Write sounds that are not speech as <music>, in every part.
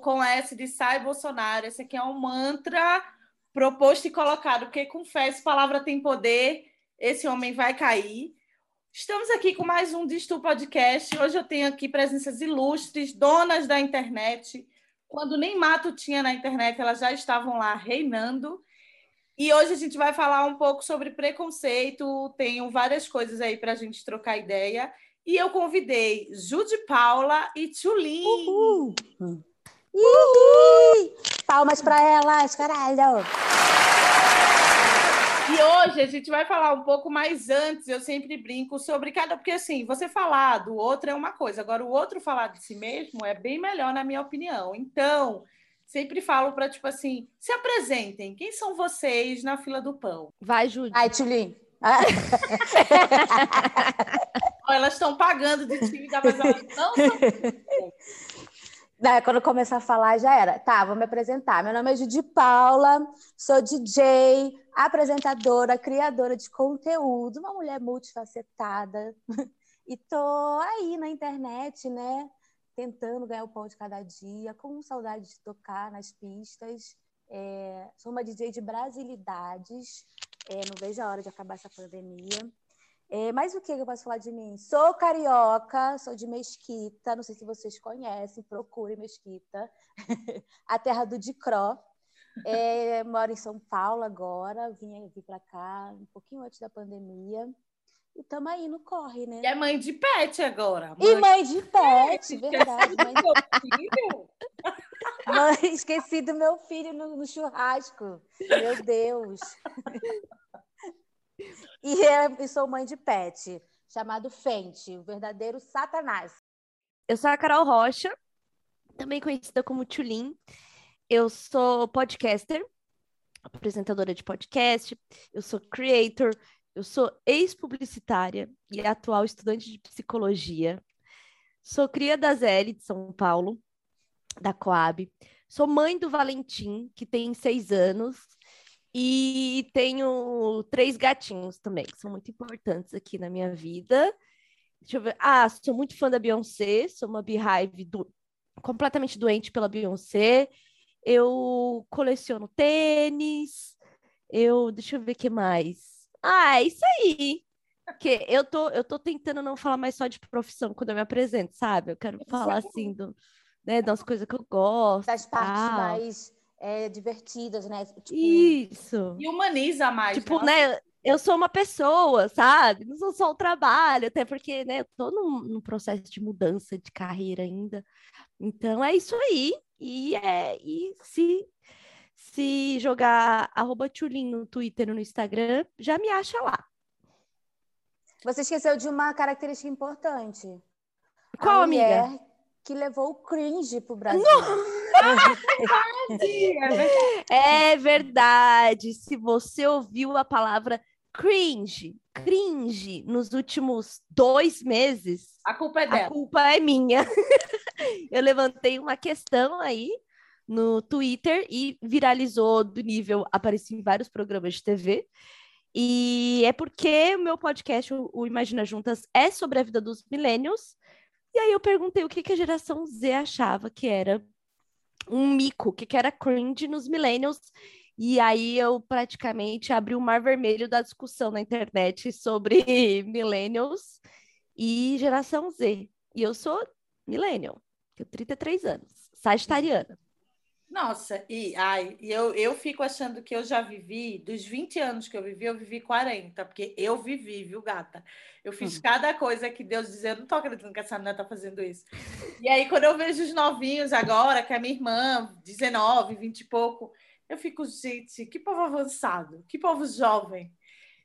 Com S de sai Bolsonaro. Esse aqui é um mantra proposto e colocado, porque confesso, palavra tem poder, esse homem vai cair. Estamos aqui com mais um Distu Podcast. Hoje eu tenho aqui presenças ilustres, donas da internet. Quando nem mato tinha na internet, elas já estavam lá reinando. E hoje a gente vai falar um pouco sobre preconceito. Tenho várias coisas aí para a gente trocar ideia. E eu convidei Jude Paula e Tchulin. Uhul. Uhul. Palmas para elas, caralho! E hoje a gente vai falar um pouco mais antes, eu sempre brinco sobre cada. Porque assim, você falar do outro é uma coisa, agora o outro falar de si mesmo é bem melhor, na minha opinião. Então, sempre falo para, tipo assim, se apresentem. Quem são vocês na fila do pão? Vai, Jude. Ai, Tulin. <laughs> elas estão pagando de tímida, mas elas não são. <laughs> Daí, quando começar a falar, já era. Tá, vou me apresentar. Meu nome é Judy Paula, sou DJ, apresentadora, criadora de conteúdo, uma mulher multifacetada. <laughs> E tô aí na internet, né? Tentando ganhar o pão de cada dia, com saudade de tocar nas pistas. É, sou uma DJ de brasilidades. É, não vejo a hora de acabar essa pandemia. É, mas o que eu posso falar de mim? Sou carioca, sou de Mesquita, não sei se vocês conhecem, procure Mesquita, <laughs> a terra do Dicró. É, moro em São Paulo agora, vim, vim para cá um pouquinho antes da pandemia. E estamos aí no corre, né? E é mãe de pet agora. Mãe... E mãe de pet, verdade. Mãe de... mãe, esqueci do meu filho no, no churrasco. Meu Deus. <laughs> E eu sou mãe de pet, chamado Fente, o verdadeiro Satanás. Eu sou a Carol Rocha, também conhecida como Tulin. Eu sou podcaster, apresentadora de podcast, eu sou creator, eu sou ex-publicitária e atual estudante de psicologia. Sou cria da Zé de São Paulo, da Coab. Sou mãe do Valentim, que tem seis anos, e tenho três gatinhos também, que são muito importantes aqui na minha vida. Deixa eu ver. Ah, sou muito fã da Beyoncé, sou uma beehive do... completamente doente pela Beyoncé. Eu coleciono tênis. Eu, deixa eu ver o que mais. Ah, é isso aí. Que eu tô, eu tô tentando não falar mais só de profissão quando eu me apresento, sabe? Eu quero falar assim do, né, das coisas que eu gosto. Das partes mais é, divertidas, né? Tipo... Isso. E humaniza mais. Tipo, né? né? Eu sou uma pessoa, sabe? Não sou só um trabalho, até porque, né, eu tô num, num, processo de mudança de carreira ainda. Então é isso aí. E é e se se jogar arroba Tchulin no Twitter ou no Instagram, já me acha lá. Você esqueceu de uma característica importante. Qual, a amiga? Que levou o cringe pro Brasil. É verdade. Se você ouviu a palavra cringe, cringe nos últimos dois meses, a culpa é dela. A culpa é minha. <laughs> Eu levantei uma questão aí no Twitter e viralizou do nível, apareci em vários programas de TV. E é porque o meu podcast, o Imagina Juntas, é sobre a vida dos millennials. E aí eu perguntei o que, que a geração Z achava que era um mico, que, era cringe nos millennials. E aí eu praticamente abri o mar vermelho da discussão na internet sobre <laughs> millennials e geração Z. E eu sou millennial, tenho 33 anos, sagitariana. Nossa, e ai, eu, eu fico achando que eu já vivi, dos 20 anos que eu vivi, eu vivi 40, porque eu vivi, viu, gata? Eu fiz uhum. cada coisa que Deus dizia, eu não tô acreditando que essa menina tá fazendo isso. E aí, quando eu vejo os novinhos agora, que é minha irmã, 19, 20 e pouco, eu fico, gente, que povo avançado, que povo jovem.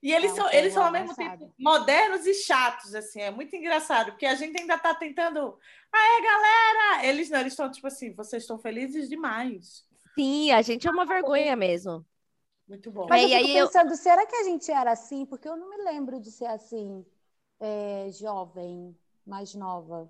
E eles é, são, eles são ao mesmo tempo modernos e chatos, assim, é muito engraçado, porque a gente ainda está tentando. Aê, galera! Eles não, eles estão tipo assim, vocês estão felizes demais. Sim, a gente é uma vergonha mesmo. Muito bom. Mas eu fico pensando, eu... será que a gente era assim? Porque eu não me lembro de ser assim, é, jovem, mais nova.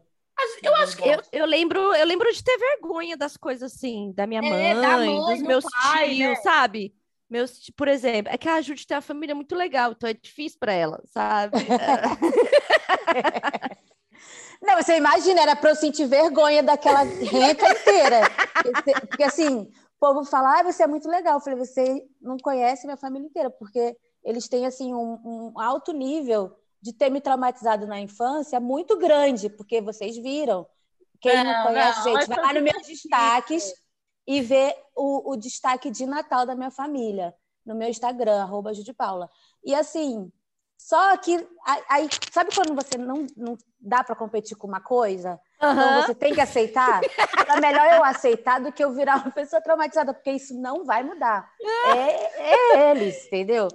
Eu acho que eu, eu, lembro, eu lembro de ter vergonha das coisas assim, da minha mãe, é, da mãe dos meus pai, tios, né? sabe? Meus, por exemplo, é que a Judy tem uma família muito legal, então é difícil para ela, sabe? <laughs> Não, você imagina, era para eu sentir vergonha daquela renca inteira. Porque assim, o povo fala, ah, você é muito legal. Eu falei, você não conhece minha família inteira, porque eles têm assim um, um alto nível de ter me traumatizado na infância muito grande, porque vocês viram. Quem não, não conhece, não, gente, vai lá nos meus destaques e vê o, o, destaque de Natal da minha família no meu Instagram, arroba Paula. E assim, só que aí, sabe quando você não, não dá para competir com uma coisa? Uhum. Então você tem que aceitar? é melhor eu aceitar do que eu virar uma pessoa traumatizada, porque isso não vai mudar. <laughs> É, é eles, entendeu?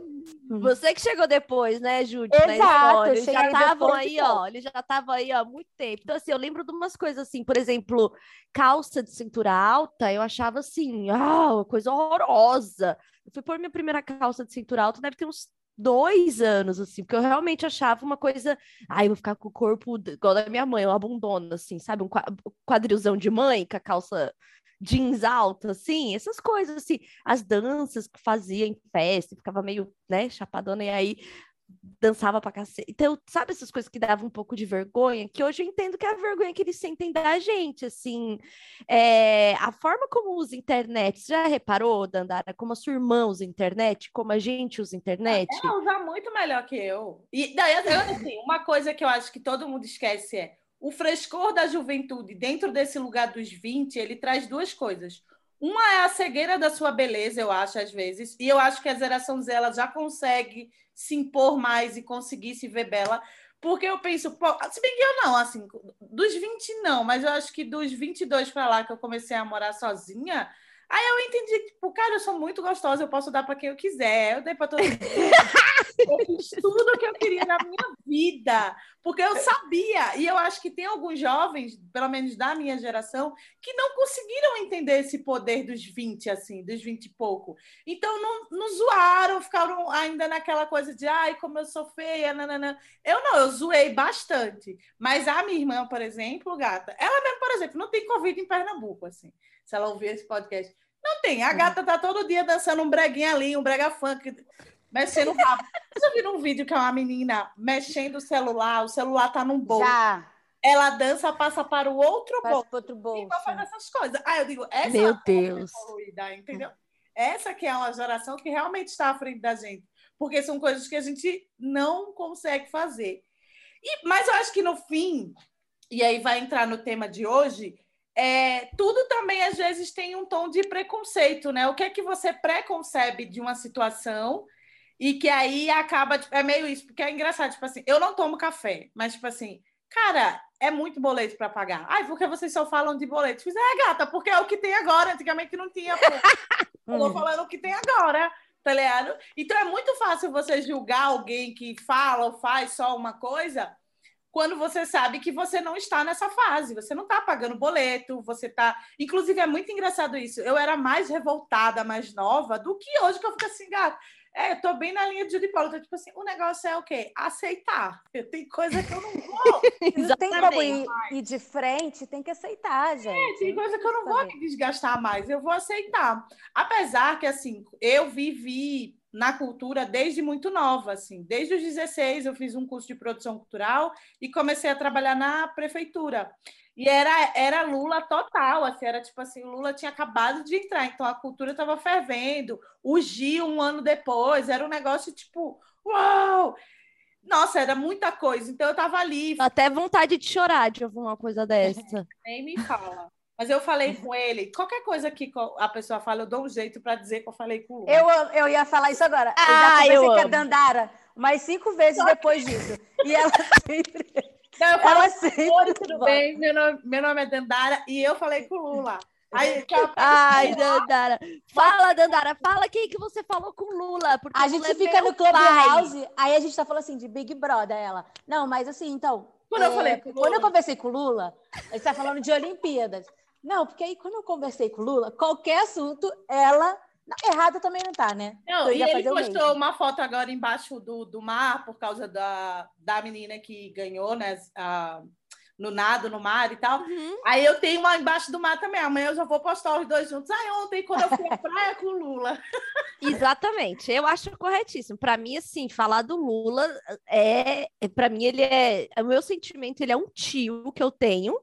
Uhum. Você que chegou depois, né, Júlia? Exato. Eles já estavam aí, ó. Eles já estavam aí, ó, há muito tempo. Então, assim, eu lembro de umas coisas assim, por exemplo, calça de cintura alta, eu achava assim, ah, coisa horrorosa. Eu fui pôr minha primeira calça de cintura alta, deve ter uns dois anos, assim, porque eu realmente achava uma coisa. Ai, eu vou ficar com o corpo igual da minha mãe, uma bundona, assim, sabe? Um quadrilzão de mãe com a calça jeans alta, assim, essas coisas, assim, as danças que fazia em festa, ficava meio, né, chapadona, e aí dançava pra cacete. Então, sabe essas coisas que davam um pouco de vergonha? Que hoje eu entendo que é a vergonha que eles sentem da gente, assim. É, a forma como usa internet, você já reparou, Dandara, como a sua irmã usa internet, como a gente usa internet? Ela usa muito melhor que eu. E daí, assim, uma coisa que eu acho que todo mundo esquece é o frescor da juventude dentro desse lugar dos 20, ele traz duas coisas. Uma é a cegueira da sua beleza, eu acho, às vezes, e eu acho que a geração Z ela já consegue se impor mais e conseguir se ver bela. Porque eu penso, pô, se bem que eu não, assim, dos 20 não, mas eu acho que dos 22 para lá que eu comecei a morar sozinha, Aí eu entendi, tipo, cara, eu sou muito gostosa, eu posso dar para quem eu quiser. Eu dei para todo mundo. <laughs> eu fiz tudo o que eu queria na minha vida, porque eu sabia. E eu acho que tem alguns jovens, pelo menos da minha geração, que não conseguiram entender esse poder dos 20, assim, dos 20 e pouco. Então não, não zoaram, ficaram ainda naquela coisa de ai, como eu sou feia, nananã. Eu não, eu zoei bastante. Mas a minha irmã, por exemplo, gata, ela mesmo, por exemplo, não tem Covid em Pernambuco, assim se ela ouvir esse podcast. Não tem. A gata tá todo dia dançando um breguinho ali, um brega funk, mexendo o rabo. Vocês viram um vídeo que é uma menina mexendo o celular, o celular tá num bolso. Já. Ela dança, passa para o outro passa bolso. Para outro bolso. E fazer essas coisas. Ah, eu digo, essa Meu é Deus. Evoluída, entendeu? Essa que é uma geração que realmente está à frente da gente. Porque são coisas que a gente não consegue fazer. E, mas eu acho que no fim, e aí vai entrar no tema de hoje, é, tudo também às vezes tem um tom de preconceito, né? O que é que você preconcebe de uma situação e que aí acaba, tipo, é meio isso, porque é engraçado, tipo assim, eu não tomo café, mas tipo assim, cara, é muito boleto para pagar. Ai, porque vocês só falam de boleto? Fiz, é, gata, porque é o que tem agora, antigamente não tinha. Eu <laughs> tô falando o que tem agora, tá ligado? Então é muito fácil você julgar alguém que fala ou faz só uma coisa quando você sabe que você não está nessa fase, você não está pagando boleto, você está. Inclusive, é muito engraçado isso. Eu era mais revoltada, mais nova, do que hoje, que eu fico assim, gato. É, eu tô bem na linha de Judy Paulo. Então, tipo assim, o negócio é o quê? Aceitar. Tem coisa que eu não vou. <laughs> não tem como ir, ir, de frente, tem que aceitar, gente. É, tem coisa que eu não vou me desgastar mais. Eu vou aceitar. Apesar que, assim, eu vivi na cultura desde muito nova, assim. Desde os 16 eu fiz um curso de produção cultural e comecei a trabalhar na prefeitura. E era, era Lula total, assim, era tipo assim, o Lula tinha acabado de entrar, então a cultura estava fervendo. O Gil, um ano depois, era um negócio tipo, uau! Nossa, era muita coisa. Então eu estava ali. Até vontade de chorar de ouvir uma coisa dessa. <laughs> Nem me fala. Mas eu falei com ele, qualquer coisa que a pessoa fala, eu dou um jeito para dizer que eu falei com o Lula. Eu, eu ia falar isso agora. Ah, eu já conversei com a Dandara mais cinco vezes Só depois que... disso. E ela <laughs> sempre. Não, eu falo, ela sempre. Oi, tudo bem? Meu nome, meu nome é Dandara e eu falei com o Lula. Aí, Ai, Dandara. Fala, Dandara, fala quem que você falou com o Lula. Porque a gente fica é no Clubhouse, aí a gente tá falando assim de Big Brother, ela. Não, mas assim, então. Quando é, eu falei com Lula. Quando eu conversei com o Lula, ele tá falando de Olimpíadas. Não, porque aí quando eu conversei com o Lula, qualquer assunto, ela. Errada também não tá, né? Não, e ele postou uma foto agora embaixo do, do mar por causa da, da menina que ganhou, né? A, no nado, no mar e tal. Uhum. Aí eu tenho uma embaixo do mar também. Amanhã eu já vou postar os dois juntos. Aí ontem, quando eu fui à praia com o Lula. <laughs> Exatamente, eu acho corretíssimo. Para mim, assim, falar do Lula é, é para mim ele é, o meu sentimento, ele é um tio que eu tenho,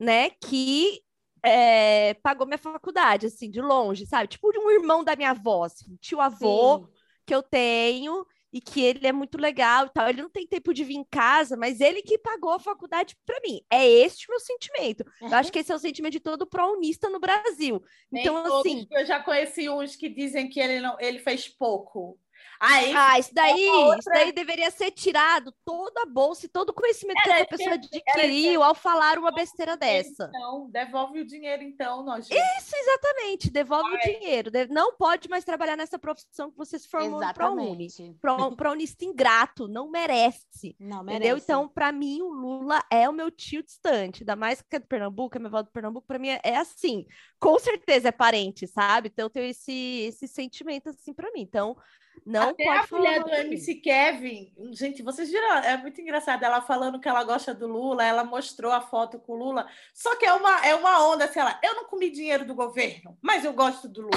né, que é, pagou minha faculdade, assim, de longe, sabe? Tipo de um irmão da minha avó, assim, tio avô Sim. que eu tenho e que ele é muito legal e tal. Ele não tem tempo de vir em casa, mas ele que pagou a faculdade para mim. É este o meu sentimento. Eu acho que esse é o sentimento de todo pró-unista no Brasil. Nem Então, todos, assim, Eu já conheci uns que dizem que ele, não, ele fez pouco. Aí, Ah, isso daí, outra- isso daí deveria ser tirado toda a bolsa e todo o conhecimento que Era essa pessoa adquiriu ao falar uma besteira dessa. então, devolve o dinheiro, então, nós. Isso, exatamente, devolve o dinheiro. Não pode mais trabalhar nessa profissão que você se formou ProUni. Exatamente. Pro- Prounista ingrato, não merece. Não Entendeu? merece. Então, para mim, o Lula é o meu tio distante. Ainda mais que é do Pernambuco, é minha avó do Pernambuco, para mim é, é assim. Com certeza é parente, sabe? Então, eu tenho esse, esse sentimento assim para mim. Então, não Até pode a mulher do. MC Kevin, gente, vocês viram? É muito engraçado. Ela falando que ela gosta do Lula, ela mostrou a foto com o Lula. Só que é uma, é uma onda, sei lá. Eu não comi dinheiro do governo, mas eu gosto do Lula.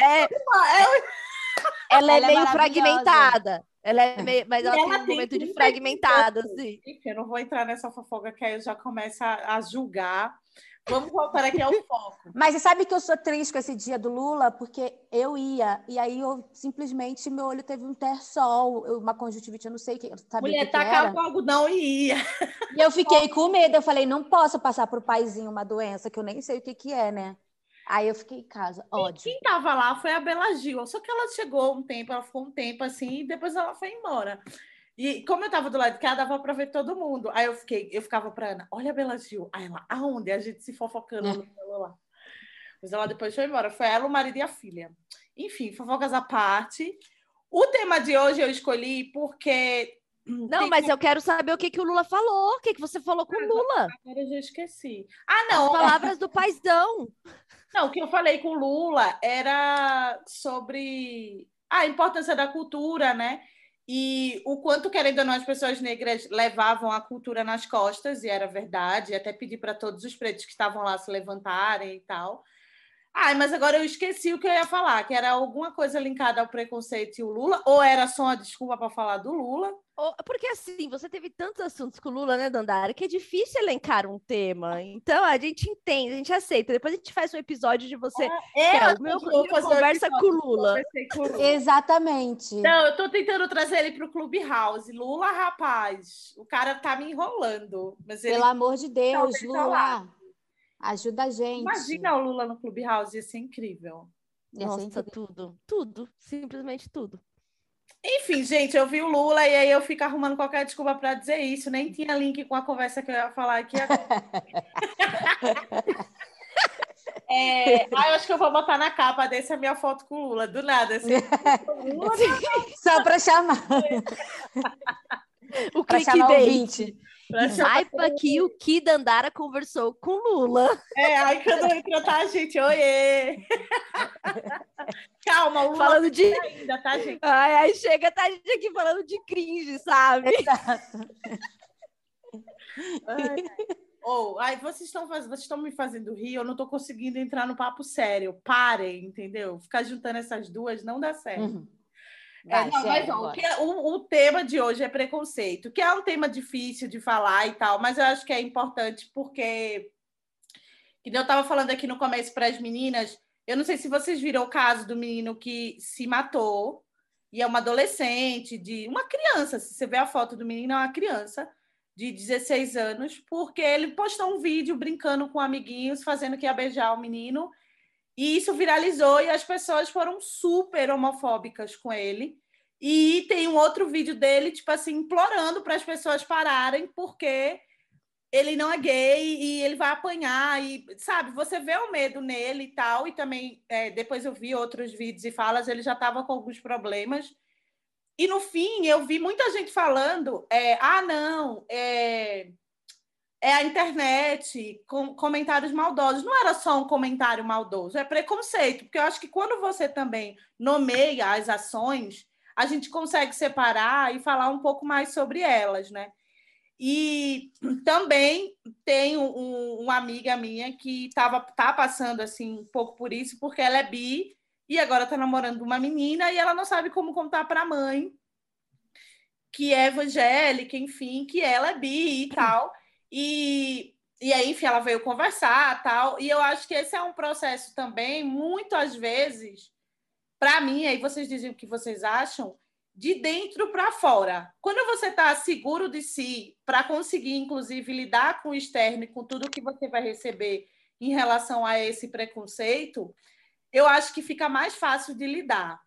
É. É, É, ela é Ela meio fragmentada. Ela é meio, mas ela, ela tem um tem momento de 30 fragmentada, assim. Eu não vou entrar nessa fofoca que aí eu já começo a, a julgar. Vamos voltar aqui ao foco. Mas você sabe que eu sou triste com esse dia do Lula, porque eu ia, e aí eu simplesmente meu olho teve um terçol, eu- uma conjuntivite, eu não sei o que, Mulher que, tacava era. o algodão e ia. E eu fiquei com medo, eu falei, não posso passar pro paizinho uma doença que eu nem sei o que que é, né? Aí eu fiquei em casa, ódio. Quem tava lá foi a Bela Gil. Só que ela chegou um tempo, ela ficou um tempo assim, e depois ela foi embora. E como eu tava do lado de cá, dava para ver todo mundo. Aí eu fiquei, eu ficava pra Ana, olha a Bela Gil. Aí ela, aonde? A gente se fofocando no <laughs> celular. Mas ela depois foi embora. Foi ela, o marido e a filha. Enfim, fofocas à parte. O tema de hoje eu escolhi porque. Não, tem- mas eu quero saber o que, que o Lula falou. O que, que você falou com o Lula? Agora eu já esqueci. Ah, As não. palavras do paizão. Não, o que eu falei com o Lula era sobre a importância da cultura, né? E o quanto, querendo ou não, as pessoas negras levavam a cultura nas costas, e era verdade, até pedi para todos os pretos que estavam lá se levantarem e tal. Ai, mas agora eu esqueci o que eu ia falar, que era alguma coisa linkada ao preconceito e o Lula, ou era só uma desculpa para falar do Lula. Porque assim, você teve tantos assuntos com o Lula, né, Dandara, que é difícil elencar um tema. Então, a gente entende, a gente aceita. Depois a gente faz um episódio de você. É, É, eu o meu- conversa com o Lula. com o Lula. Exatamente. Não, eu tô tentando trazer ele pro Clubhouse. Lula, rapaz, o cara tá me enrolando. Mas ele Pelo amor de Deus, Talvez Lula, falar. Ajuda a gente. imagina o Lula no Clubhouse, ia ser incrível. Ia ser Nossa, incrível. tudo. Tudo. Simplesmente tudo. Enfim, gente, eu vi o Lula e aí eu fico arrumando qualquer desculpa para dizer isso. Nem tinha link com a conversa que eu ia falar aqui agora. <laughs> É, aí eu acho que eu vou botar na capa desse a minha foto com o Lula, do nada. Assim, Lula, <laughs> Só para chamar, O para chamar o clickbait. <laughs> pra Saiba que o que Dandara conversou com Lula. É, aí quando entra, tá, gente? Oiê! <laughs> Calma, o Lula Falando de. ainda, tá, gente? Ai, aí chega, tá gente aqui falando de cringe, sabe? <laughs> Ai. Ou, ai, vocês estão vocês estão me fazendo rir, eu não estou conseguindo entrar no papo sério. Parem, entendeu? Ficar juntando essas duas não dá certo. Uhum. É, Vai, não, mas ó, o, é- o- o tema de hoje é preconceito, que é um tema difícil de falar e tal, mas eu acho que é importante porque, que eu estava falando aqui no começo para as meninas, eu não sei se vocês viram o caso do menino que se matou, e é uma adolescente, de uma criança, se você vê a foto do menino, é uma criança de 16 anos, porque ele postou um vídeo brincando com amiguinhos, fazendo que ia beijar o menino, e isso viralizou e as pessoas foram super homofóbicas com ele. E tem um outro vídeo dele, tipo assim, implorando para as pessoas pararem, porque ele não é gay e ele vai apanhar. E, sabe, você vê o medo nele e tal. E também, é, depois eu vi outros vídeos e falas, ele já estava com alguns problemas. E no fim, eu vi muita gente falando: é, ah, não, é, é a internet, com comentários maldosos. Não era só um comentário maldoso, é preconceito, porque eu acho que quando você também nomeia as ações, a gente consegue separar e falar um pouco mais sobre elas, né? E também tenho um, uma amiga minha que tava, tá passando assim um pouco por isso, porque ela é bi e agora está namorando uma menina e ela não sabe como contar para a mãe que é evangélica, enfim, que ela é bi e tal. E, e aí, enfim, ela veio conversar tal. E eu acho que esse é um processo também, muito vezes, para mim, aí vocês dizem o que vocês acham, de dentro para fora. Quando você está seguro de si, para conseguir, inclusive, lidar com o externo e com tudo que você vai receber em relação a esse preconceito, eu acho que fica mais fácil de lidar.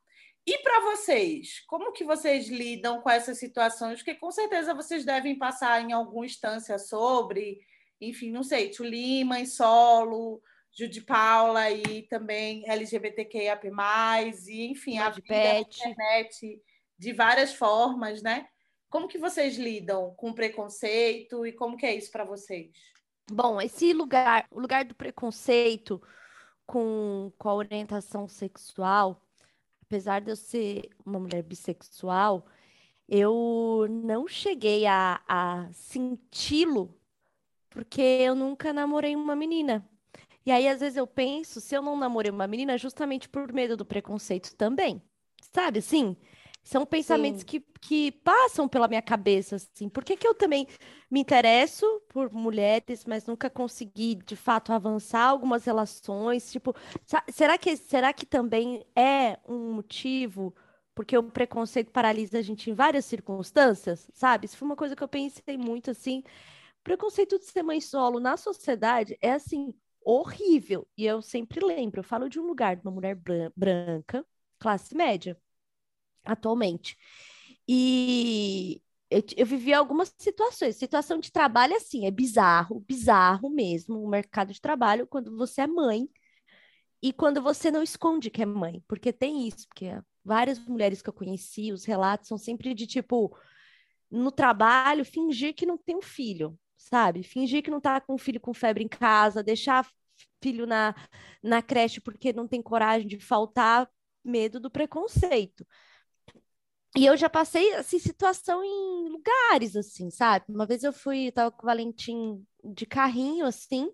E para vocês, como que vocês lidam com essas situações? Porque com certeza vocês devem passar em alguma instância sobre, enfim, não sei, Tulima em solo, Judy Paula e também LGBTQIA+, e enfim, a vida na internet de várias formas, né? Como que vocês lidam com preconceito e como que é isso para vocês? Bom, esse lugar, o lugar do preconceito com, com a orientação sexual, apesar de eu ser uma mulher bissexual, eu não cheguei a, a senti-lo porque eu nunca namorei uma menina. E aí, às vezes, eu penso, se eu não namorei uma menina, é justamente por medo do preconceito também. Sabe, assim? São pensamentos que, que passam pela minha cabeça, assim. Por que, que eu também me interesso por mulheres, mas nunca consegui, de fato, avançar algumas relações? Tipo, será que, será que também é um motivo porque o preconceito paralisa a gente em várias circunstâncias, sabe? Isso foi uma coisa que eu pensei muito, assim. O preconceito de ser mãe solo na sociedade é, assim, horrível. E eu sempre lembro, eu falo de um lugar de uma mulher branca, classe média atualmente. E eu, eu vivi algumas situações. Situação de trabalho, assim, é bizarro, bizarro mesmo, o mercado de trabalho, quando você é mãe e quando você não esconde que é mãe, porque tem isso, porque várias mulheres que eu conheci, os relatos são sempre de tipo, no trabalho, fingir que não tem um filho, sabe? Fingir que não tá com um filho com febre em casa, deixar filho na, na creche porque não tem coragem de faltar, medo do preconceito. E eu já passei assim, situação em lugares, assim, sabe? Uma vez eu fui, tava com o Valentim de carrinho, assim,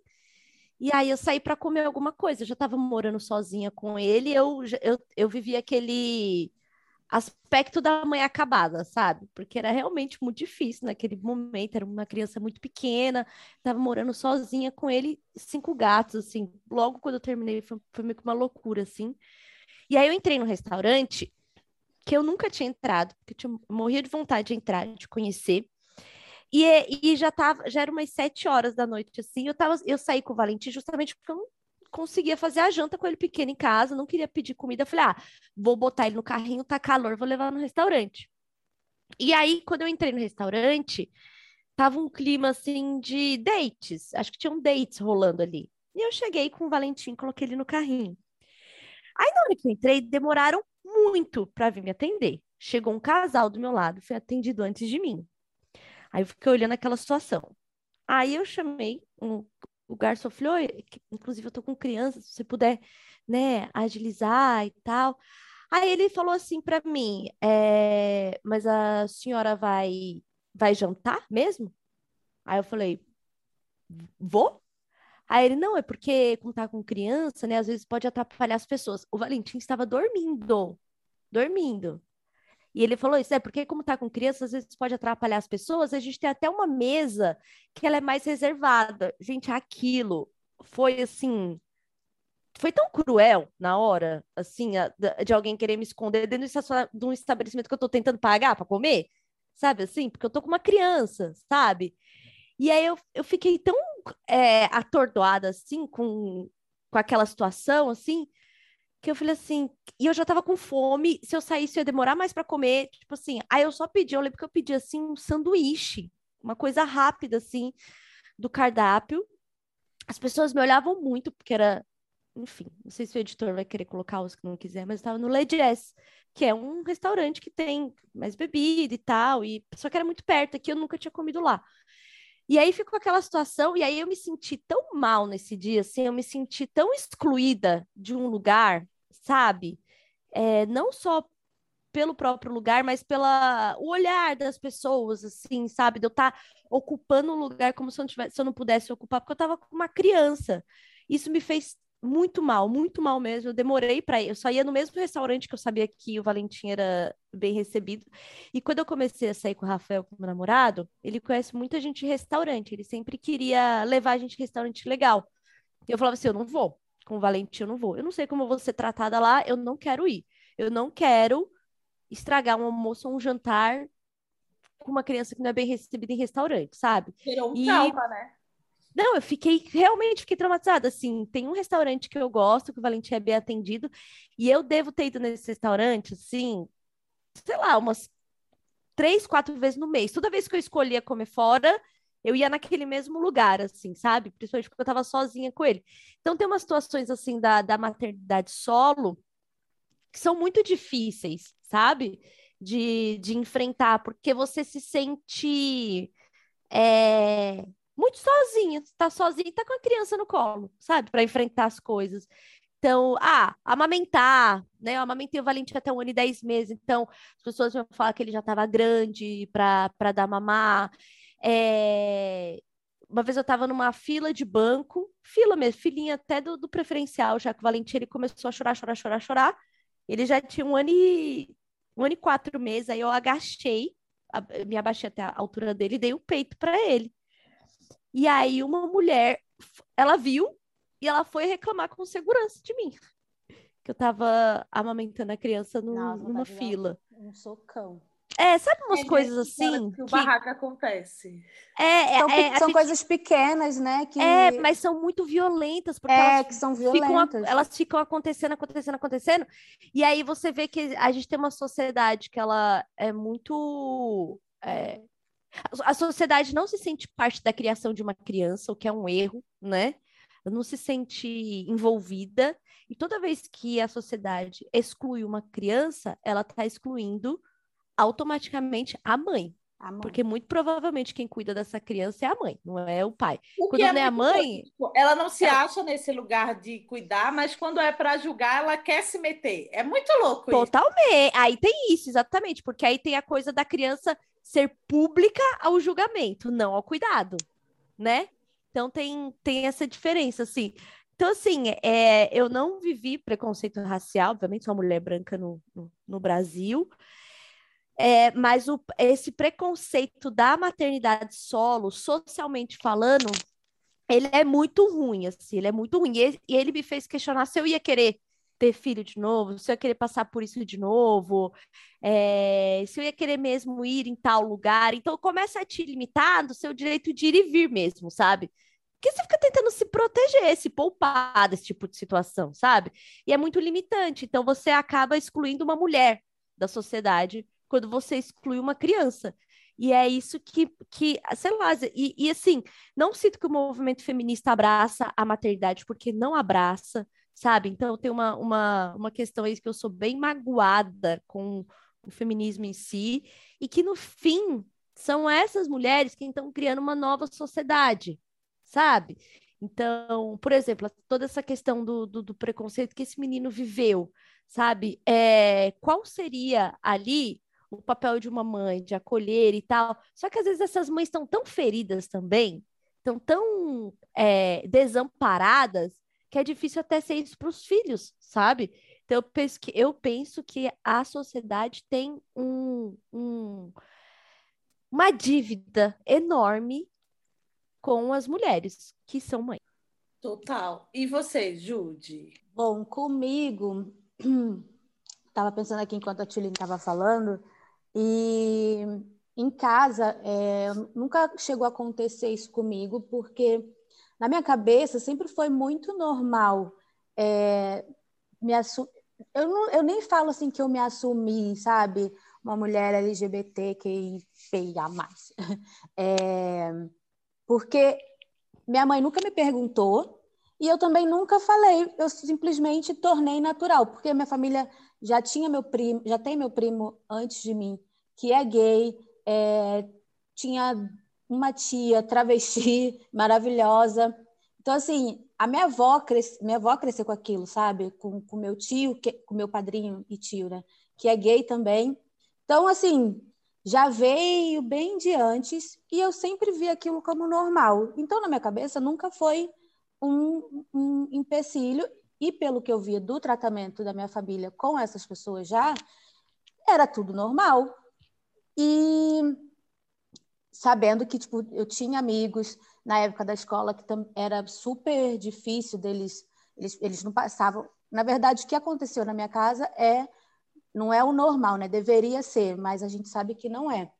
e aí eu saí para comer alguma coisa. Eu já estava morando sozinha com ele, eu, eu, eu vivi aquele aspecto da mãe acabada, sabe? Porque era realmente muito difícil naquele momento, era uma criança muito pequena, estava morando sozinha com ele, cinco gatos, assim. Logo quando eu terminei, foi, foi meio que uma loucura, assim. E aí eu entrei no restaurante que eu nunca tinha entrado, porque eu tinha, morria de vontade de entrar, de conhecer. E, e já tava, já era umas sete horas da noite, assim, eu, tava, eu saí com o Valentim justamente porque eu não conseguia fazer a janta com ele pequeno em casa, não queria pedir comida. Falei, ah, vou botar ele no carrinho, tá calor, vou levar no restaurante. E aí, quando eu entrei no restaurante, tava um clima, assim, de dates. Acho que tinham dates rolando ali. E eu cheguei com o Valentim, coloquei ele no carrinho. Aí, na hora que eu entrei, demoraram muito para vir me atender. Chegou um casal do meu lado, foi atendido antes de mim. Aí eu fiquei olhando aquela situação. Aí eu chamei um, o garçom, falei, inclusive eu tô com criança, se você puder, né, agilizar e tal. Aí ele falou assim para mim, é, mas a senhora vai, vai jantar mesmo? Aí eu falei, vou? Aí ele, não, é porque como tá com criança, né, às vezes pode atrapalhar as pessoas. O Valentim estava dormindo, dormindo. E ele falou isso, é porque como tá com criança, às vezes pode atrapalhar as pessoas, a gente tem até uma mesa que ela é mais reservada. Gente, aquilo foi assim, foi tão cruel na hora, assim, de alguém querer me esconder dentro de um estabelecimento que eu tô tentando pagar para comer, sabe assim? Porque eu tô com uma criança, sabe? E aí eu, eu fiquei tão é, atordoada, assim, com, com aquela situação, assim, que eu falei assim, e eu já tava com fome, se eu saísse ia demorar mais para comer, tipo assim, aí eu só pedi, eu lembro que eu pedi, assim, um sanduíche, uma coisa rápida, assim, do cardápio, as pessoas me olhavam muito, porque era, enfim, não sei se o editor vai querer colocar os que não quiser, mas estava no Le Jazz, que é um restaurante que tem mais bebida e tal, e só que era muito perto aqui, eu nunca tinha comido lá. E aí ficou aquela situação, e aí eu me senti tão mal nesse dia, assim, eu me senti tão excluída de um lugar, sabe? É, não só pelo próprio lugar, mas pela o olhar das pessoas, assim, sabe? De eu estar tá ocupando um lugar como se eu, não tivesse, se eu não pudesse ocupar, porque eu estava com uma criança. Isso me fez muito mal, muito mal mesmo. Eu demorei para ir. Eu só ia no mesmo restaurante que eu sabia que o Valentim era bem recebido. E quando eu comecei a sair com o Rafael, com o meu namorado, ele conhece muita gente de restaurante. Ele sempre queria levar a gente em restaurante legal. E eu falava assim: eu não vou. Com o Valentim, eu não vou. Eu não sei como eu vou ser tratada lá, eu não quero ir. Eu não quero estragar um almoço ou um jantar com uma criança que não é bem recebida em restaurante, sabe? Virou um e... trauma, né? Não, eu fiquei, realmente fiquei traumatizada, assim, tem um restaurante que eu gosto, que o Valentim é bem atendido, e eu devo ter ido nesse restaurante, assim, sei lá, umas três, quatro vezes no mês. Toda vez que eu escolhia comer fora, eu ia naquele mesmo lugar, assim, sabe? Principalmente porque eu tava sozinha com ele. Então tem umas situações, assim, da, da maternidade solo que são muito difíceis, sabe? De, de enfrentar, porque você se sente... É muito sozinha, tá sozinha, tá com a criança no colo, sabe, para enfrentar as coisas. Então, ah, amamentar, né? Eu amamentei o Valentim até um ano e dez meses, então as pessoas vão falar que ele já estava grande para dar mamar. É... Uma vez eu estava numa fila de banco, fila mesmo, filinha até do, do preferencial, já que o Valentim ele começou a chorar, chorar, chorar, chorar. Ele já tinha um ano e, um ano e quatro meses, aí eu agachei, me abaixei até a altura dele e dei o peito para ele. E aí uma mulher, ela viu e ela foi reclamar com segurança de mim. Que eu tava amamentando a criança Nossa, numa fila. Um socão. É, sabe umas é, coisas assim? Que o barraco acontece. É, é são, é, são gente... coisas pequenas, né? Que... É, mas são muito violentas. Porque é, elas que são violentas. Ficam, elas ficam acontecendo, acontecendo, acontecendo. E aí você vê que a gente tem uma sociedade que ela é muito. É, a sociedade não se sente parte da criação de uma criança, o que é um erro, né? Não se sente envolvida. E toda vez que a sociedade exclui uma criança, ela está excluindo automaticamente a mãe. a mãe. Porque muito provavelmente quem cuida dessa criança é a mãe, não é o pai. O quando é não é a mãe. Ela não se ela... acha nesse lugar de cuidar, mas quando é para julgar, ela quer se meter. É muito louco Totalmente. Isso. Aí tem isso, exatamente, porque aí tem a coisa da criança ser pública ao julgamento, não ao cuidado, né? Então tem, tem essa diferença, assim. Então, assim, é, eu não vivi preconceito racial, obviamente sou uma mulher branca no, no, no Brasil, é, mas o, esse preconceito da maternidade solo, socialmente falando, ele é muito ruim, assim, ele é muito ruim. E e ele me fez questionar se eu ia querer ter filho de novo, se eu ia querer passar por isso de novo, é, se eu ia querer mesmo ir em tal lugar. Então começa a te limitar do seu direito de ir e vir mesmo, sabe? Porque você fica tentando se proteger, se poupar desse tipo de situação, sabe? E é muito limitante. Então você acaba excluindo uma mulher da sociedade quando você exclui uma criança. E é isso que, que sei lá, e, e assim, não sinto que o movimento feminista abraça a maternidade, porque não abraça, sabe? Então tem uma, uma, uma questão aí que eu sou bem magoada com o feminismo em si, e que no fim são essas mulheres que estão criando uma nova sociedade, sabe? Então, por exemplo, toda essa questão do, do, do preconceito que esse menino viveu, sabe? É, qual seria ali o papel de uma mãe, de acolher e tal? Só que às vezes essas mães estão tão feridas também, estão tão é, desamparadas, que é difícil até ser isso para os filhos, sabe? Então, eu penso que, eu penso que a sociedade tem um, um, uma dívida enorme com as mulheres que são mães. Total. E você, Jude? Bom, comigo, <clears throat> estava pensando aqui enquanto a Tilly estava falando, e em casa é, nunca chegou a acontecer isso comigo, porque na minha cabeça sempre foi muito normal é, me eu, não, eu nem falo assim que eu me assumi, sabe? Uma mulher LGBTQIA+. <laughs> É, porque minha mãe nunca me perguntou e eu também nunca falei, eu simplesmente tornei natural, porque minha família já tinha meu primo, já tem meu primo antes de mim, que é gay, é, tinha uma tia travesti <laughs> maravilhosa. Então, assim, a minha avó, cresce, minha avó cresceu com aquilo, sabe? Com, com meu tio, que, com meu padrinho e tio, né? que é gay também. Então, assim, já veio bem de antes e eu sempre vi aquilo como normal. Então, na minha cabeça, nunca foi um, um empecilho. E pelo que eu via do tratamento da minha família com essas pessoas já, era tudo normal. E sabendo que tipo, eu tinha amigos na época da escola que era super difícil deles, eles, eles não passavam. Na verdade, o que aconteceu na minha casa é não é o normal, né? Deveria ser, mas a gente sabe que não é.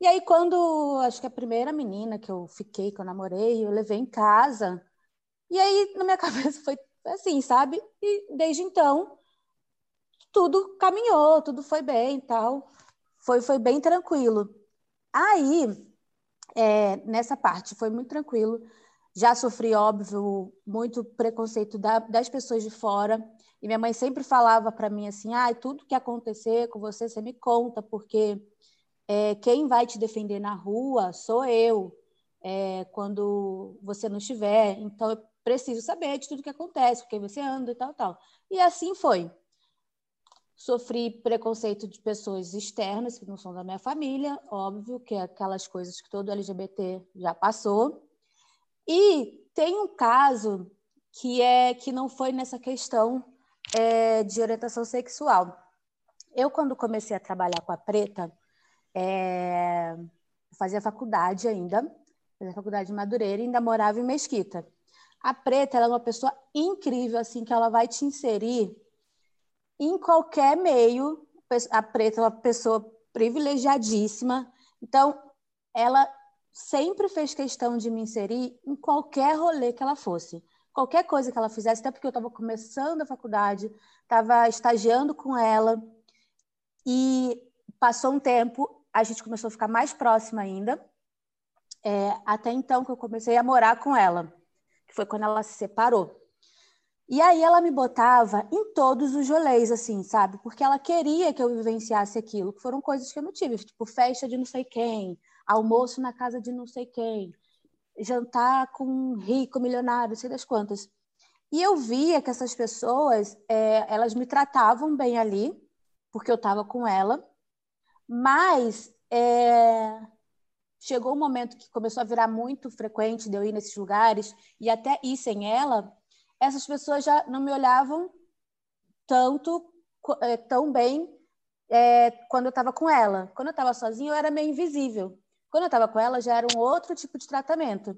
E aí, quando acho que a primeira menina que eu fiquei, que eu namorei, eu levei em casa. E aí, na minha <laughs> cabeça, foi assim, sabe? E desde então, tudo caminhou, tudo foi bem tal. Foi, foi bem tranquilo. Aí, é, nessa parte, foi muito tranquilo. Já sofri, óbvio, muito preconceito da, das pessoas de fora. E minha mãe sempre falava para mim assim: ah, tudo que acontecer com você, você me conta, porque é, quem vai te defender na rua sou eu, é, quando você não estiver. Então, eu preciso saber de tudo que acontece, porque você anda e tal, tal. E assim foi. Sofri preconceito de pessoas externas, que não são da minha família, óbvio, que é aquelas coisas que todo LGBT já passou. E tem um caso que é que não foi nessa questão é, de orientação sexual. Eu, quando comecei a trabalhar com a Preta, é, fazia faculdade ainda, fazia faculdade de Madureira e ainda morava em Mesquita. A Preta ela é uma pessoa incrível, assim, que ela vai te inserir em qualquer meio. A Preta é uma pessoa privilegiadíssima, então ela sempre fez questão de me inserir em qualquer rolê que ela fosse qualquer coisa que ela fizesse, até porque eu estava começando a faculdade, estava estagiando com ela, e passou um tempo, a gente começou a ficar mais próxima ainda, é, até então que eu comecei a morar com ela, que foi quando ela se separou. E aí ela me botava em todos os rolês, assim, sabe? Porque ela queria que eu vivenciasse aquilo, que foram coisas que eu não tive, tipo festa de não sei quem, almoço na casa de não sei quem, jantar com um rico, milionário, sei das quantas. E eu via que essas pessoas, é, elas me tratavam bem ali, porque eu estava com ela, mas é, chegou um momento que começou a virar muito frequente de eu ir nesses lugares, e até ir sem ela, essas pessoas já não me olhavam tanto, é, tão bem é, quando eu estava com ela. Quando eu estava sozinha, eu era meio invisível. Quando eu estava com ela, já era um outro tipo de tratamento.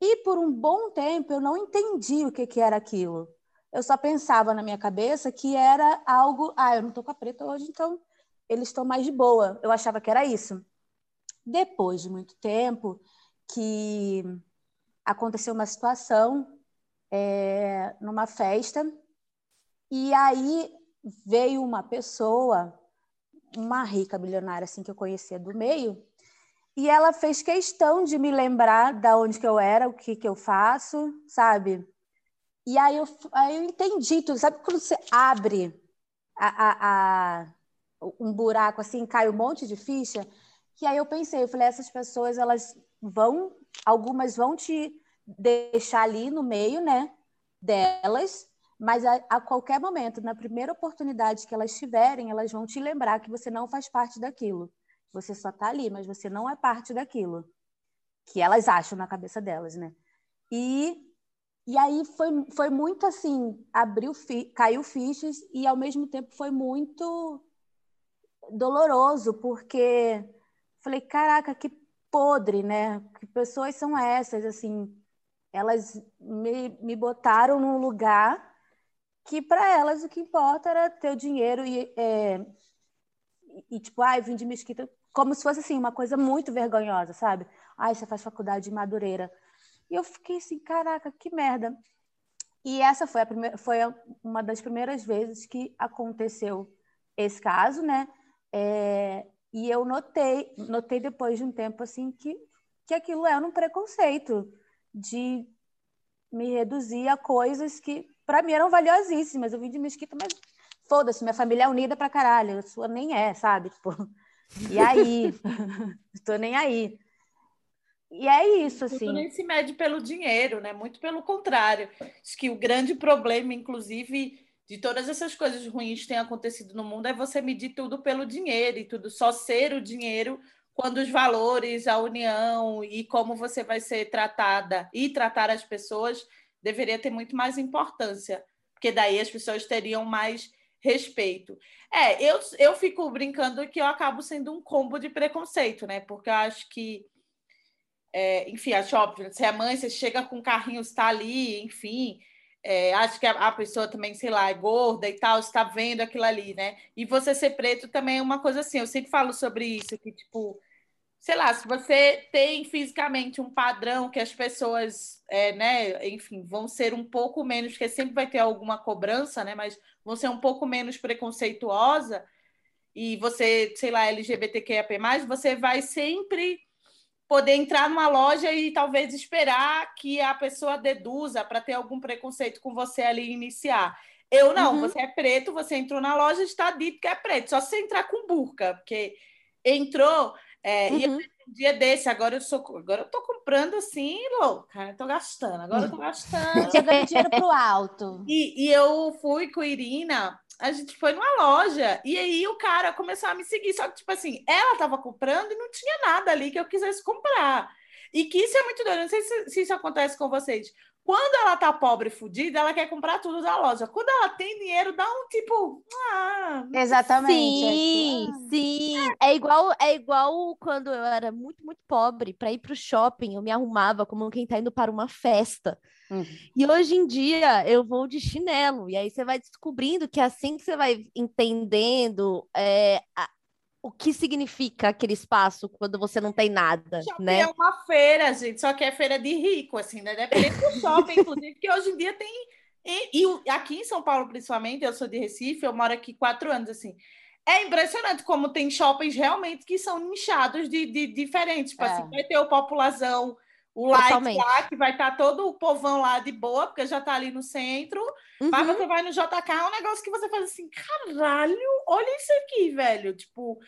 E por um bom tempo eu não entendi o que, que era aquilo. Eu só pensava na minha cabeça que era algo, ah, eu não estou com a preta hoje, então eles estão mais de boa. Eu achava que era isso. Depois de muito tempo que aconteceu uma situação é, numa festa e aí veio uma pessoa, uma rica milionária assim que eu conhecia do meio, e ela fez questão de me lembrar da onde que eu era, o que que eu faço, sabe? E aí eu, aí eu entendi tudo. Sabe quando você abre a, a, a, um buraco assim, cai um monte de ficha? Que aí eu pensei, eu falei, essas pessoas, elas vão, algumas vão te deixar ali no meio, né, delas, mas a, a qualquer momento, na primeira oportunidade que elas tiverem, elas vão te lembrar que você não faz parte daquilo. Você só está ali, mas você não é parte daquilo que elas acham na cabeça delas, né? E e aí foi, foi muito assim, abriu, caiu fichas e ao mesmo tempo foi muito doloroso, porque falei, caraca, que podre, né? Que pessoas são essas, assim, elas me, me botaram num lugar que para elas o que importa era ter o dinheiro e, é, e tipo, ai, ah, vim de Mesquita, como se fosse assim, uma coisa muito vergonhosa, sabe? Ai, você faz faculdade de Madureira. E eu fiquei assim, caraca, que merda. E essa foi, a primeira, foi uma das primeiras vezes que aconteceu esse caso, né? É, e eu notei, notei depois de um tempo assim que, que aquilo era um preconceito de me reduzir a coisas que para mim eram valiosíssimas. Eu vim de Mesquita, mas foda-se, minha família é unida pra caralho, a sua nem é, sabe? Tipo, e aí? <laughs> Estou nem aí. E é isso, assim. Tudo nem se mede pelo dinheiro, né? Muito pelo contrário. Acho que o grande problema, inclusive, de todas essas coisas ruins que têm acontecido no mundo é você medir tudo pelo dinheiro e tudo só ser o dinheiro quando os valores, a união e como você vai ser tratada e tratar as pessoas deveria ter muito mais importância, porque daí as pessoas teriam mais respeito. É, eu, eu fico brincando que eu acabo sendo um combo de preconceito, né? Porque eu acho que, é, enfim, acho óbvio, se é mãe, você chega com o carrinho, está ali, enfim, é, acho que a, a, pessoa também, sei lá, é gorda e tal, está vendo aquilo ali, né? E você ser preto também é uma coisa assim, eu sempre falo sobre isso, que, tipo, sei lá, se você tem fisicamente um padrão que as pessoas, é, né, enfim, vão ser um pouco menos, porque sempre vai ter alguma cobrança, né, mas vão ser um pouco menos preconceituosa, e você, sei lá, LGBTQIAP+, você vai sempre poder entrar numa loja e talvez esperar que a pessoa deduza para ter algum preconceito com você ali iniciar. Eu não, uhum. você é preto, você entrou na loja, está dito que é preto, só se você entrar com burca, porque entrou. É, uhum. E um dia desse, agora eu sou, agora eu tô comprando assim, louca, eu tô gastando, agora eu tô gastando. Jogando dinheiro pro alto. E, e eu fui com a Irina a gente foi numa loja e aí o cara começou a me seguir. Só que, tipo assim, ela tava comprando e não tinha nada ali que eu quisesse comprar. E que isso é muito doido. Não sei se, se isso acontece com vocês. Quando ela tá pobre e fodida, ela quer comprar tudo da loja. Quando ela tem dinheiro, dá um tipo. Ah, Exatamente. Sim, é. sim. É igual, é igual quando eu era muito, muito pobre, para ir pro shopping, eu me arrumava como quem tá indo para uma festa. Uhum. E hoje em dia eu vou de chinelo. E aí você vai descobrindo que assim que você vai entendendo é, a, o que significa aquele espaço quando você não tem nada, shopping né? É uma feira, gente, só que é feira de rico, assim, né? Depende do shopping, inclusive, que hoje em dia tem. E, e, aqui em São Paulo, principalmente, eu sou de Recife, eu moro aqui quatro anos, assim. É impressionante como tem shoppings realmente que são nichados de, de diferentes. Tipo assim, é. assim, vai ter o populazão o light lá, que vai estar tá todo o povão lá de boa, porque já está ali no centro. Uhum. Mas você vai no JK, é um negócio que você faz assim, caralho, olha isso aqui, velho. Tipo,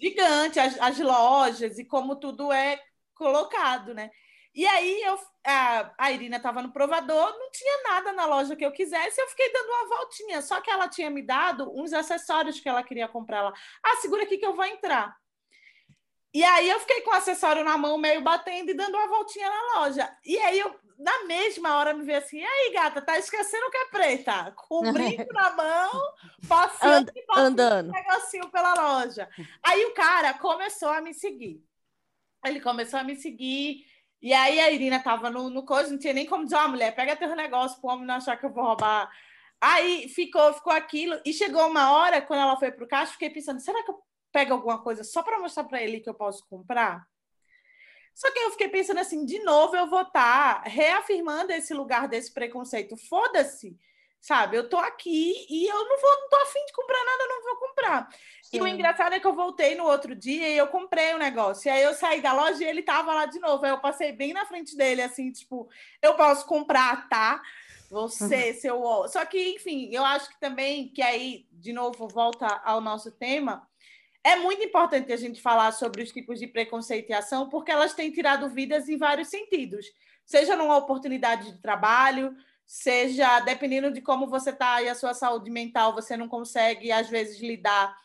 gigante, as, as lojas e como tudo é colocado, né? E aí eu, a, a Irina estava no provador, não tinha nada na loja que eu quisesse, eu fiquei dando uma voltinha. Só que ela tinha me dado uns acessórios que ela queria comprar lá. Ah, segura aqui que eu vou entrar. E aí eu fiquei com o acessório na mão, meio batendo e dando uma voltinha na loja. E aí eu, na mesma hora, me vi assim, e aí, gata, tá esquecendo que é preta? Com o brinco na mão, passando And, andando. um negocinho pela loja. Aí o cara começou a me seguir. Ele começou a me seguir. E aí a Irina tava no, no coisa, não tinha nem como dizer, ó, oh, mulher, pega teu negócio pro homem não achar que eu vou roubar. Aí ficou, ficou aquilo. E chegou uma hora, quando ela foi pro caixa, fiquei pensando, será que eu pega alguma coisa só para mostrar para ele que eu posso comprar? Só que eu fiquei pensando assim, de novo eu vou estar tá reafirmando esse lugar desse preconceito. Foda-se, sabe? Eu tô aqui e eu não vou, não tô afim de comprar nada, eu não vou comprar. Sim. E o engraçado é que eu voltei no outro dia e eu comprei o um negócio. E aí eu saí da loja e ele tava lá de novo. Aí eu passei bem na frente dele, assim, tipo, eu posso comprar, tá? Você, uhum. seu. Só que, enfim, eu acho que também que aí, de novo, volta ao nosso tema é muito importante a gente falar sobre os tipos de preconceito e ação, porque elas têm tirado vidas em vários sentidos, seja numa oportunidade de trabalho, seja dependendo de como você está e a sua saúde mental, você não consegue, às vezes, lidar.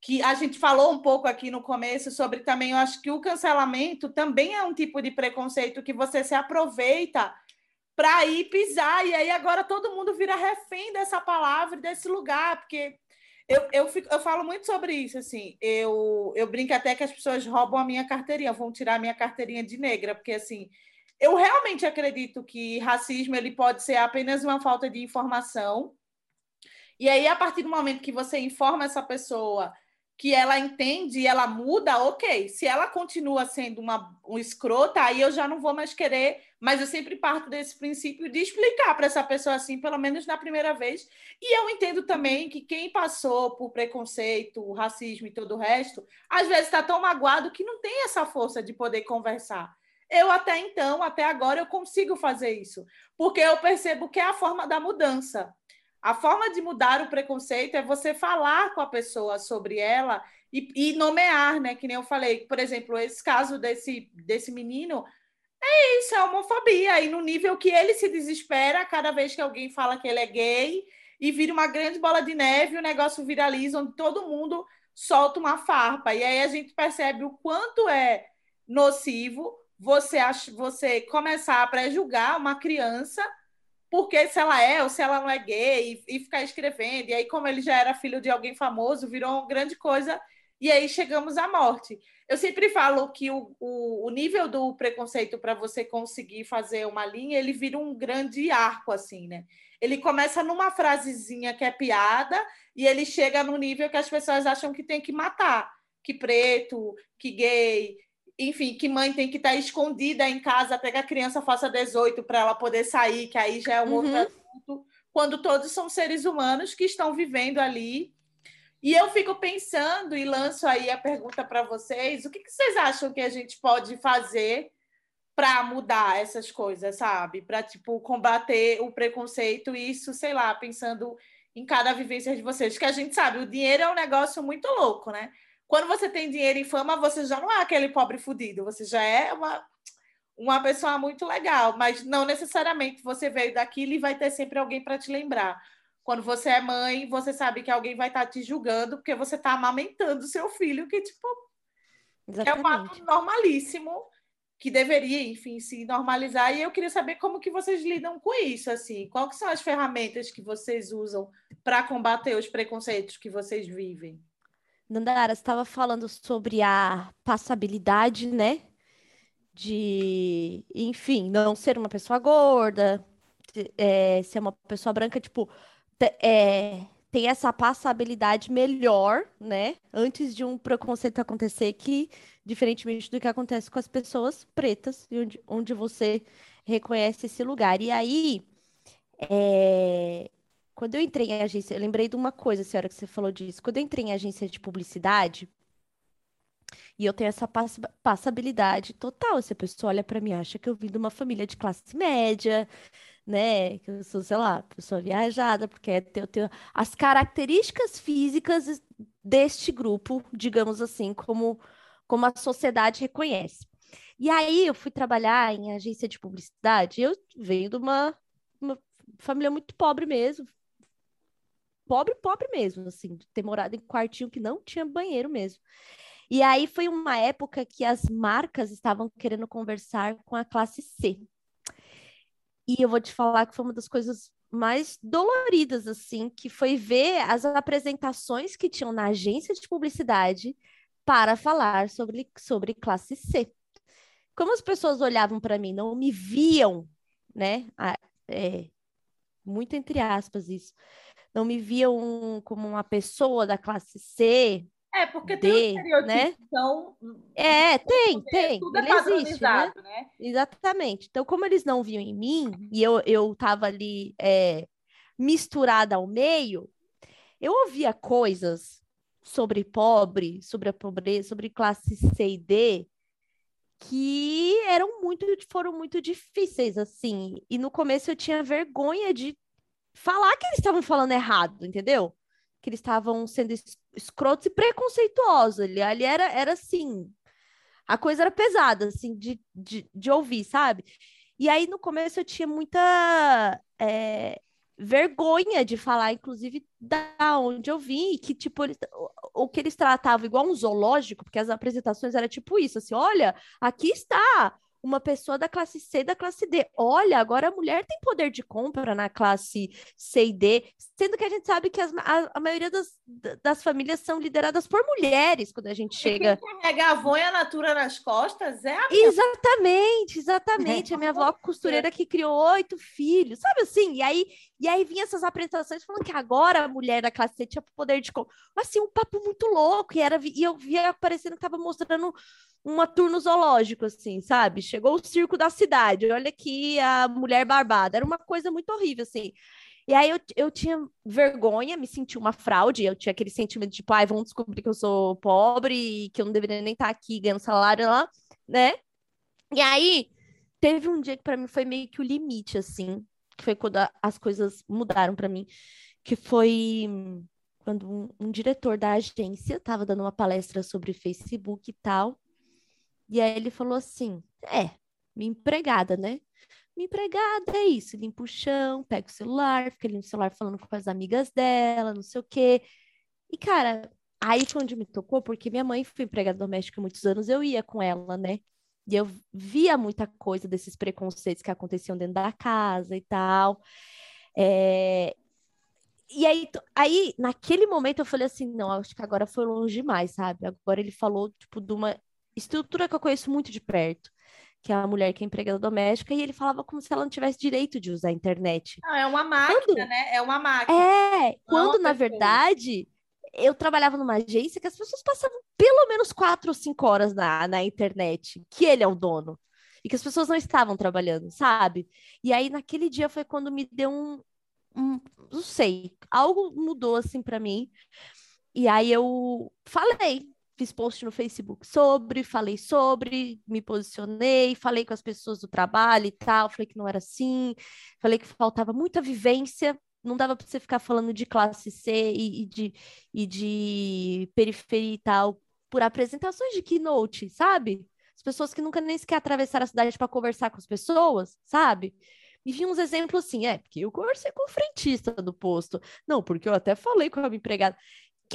Que a gente falou um pouco aqui no começo sobre também, eu acho que o cancelamento também é um tipo de preconceito que você se aproveita para ir pisar, e aí agora todo mundo vira refém dessa palavra, desse lugar, porque eu, eu, fico, eu falo muito sobre isso, assim. Eu, eu brinco até que as pessoas roubam a minha carteirinha, vão tirar a minha carteirinha de negra, porque, assim, eu realmente acredito que racismo ele pode ser apenas uma falta de informação. E aí, a partir do momento que você informa essa pessoa que ela entende e ela muda, ok. Se ela continua sendo uma um escrota, aí eu já não vou mais querer, mas eu sempre parto desse princípio de explicar para essa pessoa assim, pelo menos na primeira vez. E eu entendo também que quem passou por preconceito, racismo e todo o resto, às vezes está tão magoado que não tem essa força de poder conversar. Eu até então, até agora, eu consigo fazer isso, porque eu percebo que é a forma da mudança. A forma de mudar o preconceito é você falar com a pessoa sobre ela e, e, nomear, né? Que nem eu falei, por exemplo, esse caso desse, desse menino é isso, é homofobia. E no nível que ele se desespera cada vez que alguém fala que ele é gay e vira uma grande bola de neve, o negócio viraliza, onde todo mundo solta uma farpa. E aí a gente percebe o quanto é nocivo você, você começar a pré-julgar uma criança porque se ela é ou se ela não é gay e, e, ficar escrevendo. E aí, como ele já era filho de alguém famoso, virou uma grande coisa. E aí chegamos à morte. Eu sempre falo que o, o, o nível do preconceito para você conseguir fazer uma linha, ele vira um grande arco, assim, né? Ele começa numa frasezinha que é piada e ele chega no nível que as pessoas acham que tem que matar. Que preto, que gay, enfim, que mãe tem que estar tá escondida em casa até que a criança faça 18 para ela poder sair, que aí já é um uhum. outro assunto, quando todos são seres humanos que estão vivendo ali. E eu fico pensando e lanço aí a pergunta para vocês: o que, que, vocês acham que a gente pode fazer para mudar essas coisas, sabe? Para tipo combater o preconceito e isso, sei lá, pensando em cada vivência de vocês, que a gente sabe, o dinheiro é um negócio muito louco, né? Quando você tem dinheiro e fama, você já não é aquele pobre fudido, você já é uma, uma pessoa muito legal, mas não necessariamente você veio daquilo e vai ter sempre alguém para te lembrar. Quando você é mãe, você sabe que alguém vai estar tá te julgando porque você está amamentando seu filho, que tipo Exatamente. é um ato normalíssimo que deveria, enfim, se normalizar. E eu queria saber como que vocês lidam com isso, assim. Quais são as ferramentas que vocês usam para combater os preconceitos que vocês vivem? Nandara, você estava falando sobre a passabilidade, né? De, enfim, não ser uma pessoa gorda, é, ser uma pessoa branca, tipo, é, tem essa passabilidade melhor, né? Antes de um preconceito acontecer, que, diferentemente do que acontece com as pessoas pretas, onde, onde você reconhece esse lugar. E aí, é, quando eu entrei em agência, eu lembrei de uma coisa, senhora, que você falou disso. Quando eu entrei em agência de publicidade, e eu tenho essa pass passabilidade total. Se a pessoa olha para mim, acha que eu vim de uma família de classe média, né? Que eu sou, sei lá, pessoa viajada, porque eu tenho as características físicas deste grupo, digamos assim, como, como a sociedade reconhece. E aí eu fui trabalhar em agência de publicidade, eu venho de uma, uma família muito pobre mesmo, pobre, pobre mesmo, assim, ter morado em quartinho que não tinha banheiro mesmo. E aí foi uma época que as marcas estavam querendo conversar com a classe C. E eu vou te falar que foi uma das coisas mais doloridas, assim, que foi ver as apresentações que tinham na agência de publicidade para falar sobre, sobre classe C. Como as pessoas olhavam para mim, não me viam, né? É, muito entre aspas isso não me viam como uma pessoa da classe C. É, porque D, tem um estereotipo, né? então... É, tem, tem. Tudo ele é existe, né? né? Exatamente. Então, como eles não viam em mim, e eu, eu tava ali é, misturada ao meio, eu ouvia coisas sobre pobre, sobre a pobreza, sobre classe C e D, que eram muito, foram muito difíceis, assim. E no começo eu tinha vergonha de falar que eles estavam falando errado, entendeu? Que eles estavam sendo escrotos e preconceituosos. Ali, ali era, era assim. A coisa era pesada, assim, de, de, de ouvir, sabe? E aí, no começo, eu tinha muita é, vergonha de falar, inclusive, da onde eu vim, que, tipo, eles, o, o que eles tratavam igual um zoológico, porque as apresentações eram tipo isso, assim, olha, aqui está uma pessoa da classe C e da classe D. Olha, agora a mulher tem poder de compra na classe C e D, sendo que a gente sabe que as, a, a, maioria das, das famílias são lideradas por mulheres quando a gente chega. Quem carrega a vonha natura nas costas é a minha... Exatamente, exatamente. a minha avó costureira que criou oito filhos, sabe assim? E aí, e aí vinha essas apresentações falando que agora a mulher da classe C tinha poder de compra. Assim, um papo muito louco. E, era, e eu via aparecendo que estava mostrando um turno zoológico, assim, sabe? Chegou o circo da cidade, olha aqui a mulher barbada. Era uma coisa muito horrível, assim. E aí eu, eu tinha vergonha, me senti uma fraude, eu tinha aquele sentimento de, tipo, ai, vão descobrir que eu sou pobre e que eu não deveria nem estar aqui ganhando salário lá, né? E aí teve um dia que para mim foi meio que o limite, assim, que foi quando a, as coisas mudaram para mim, que foi quando um, um diretor da agência estava dando uma palestra sobre Facebook e tal, e aí ele falou assim: é, minha empregada, né? minha empregada é isso, limpa o chão, pega o celular, fica ali no celular falando com as amigas dela, não sei o quê. E, cara, aí foi onde me tocou, porque minha mãe foi empregada doméstica há muitos anos, eu ia com ela, né? E eu via muita coisa desses preconceitos que aconteciam dentro da casa e tal. É... E aí, aí, naquele momento, eu falei assim: não, acho que agora foi longe demais, sabe? Agora ele falou, tipo, de uma estrutura que eu conheço muito de perto que é a mulher que é empregada doméstica, e ele falava como se ela não tivesse direito de usar a internet. Não, é uma máquina, quando... né? É uma máquina. É, quando na verdade eu trabalhava numa agência que as pessoas passavam pelo menos quatro ou cinco horas na, na internet, que ele é o dono, e que as pessoas não estavam trabalhando, sabe? E aí naquele dia foi quando me deu um, um não sei, algo mudou assim para mim. E aí eu falei, fiz post no Facebook sobre, falei sobre, me posicionei, falei com as pessoas do trabalho e tal, falei que não era assim, falei que faltava muita vivência, não dava para você ficar falando de classe C e, e, de, e de periferia e tal por apresentações de keynote, sabe? As pessoas que nunca nem sequer atravessaram a cidade para conversar com as pessoas, sabe? E vi uns exemplos assim, é, porque eu conversei com o frentista do posto. Não, porque eu até falei com a minha empregada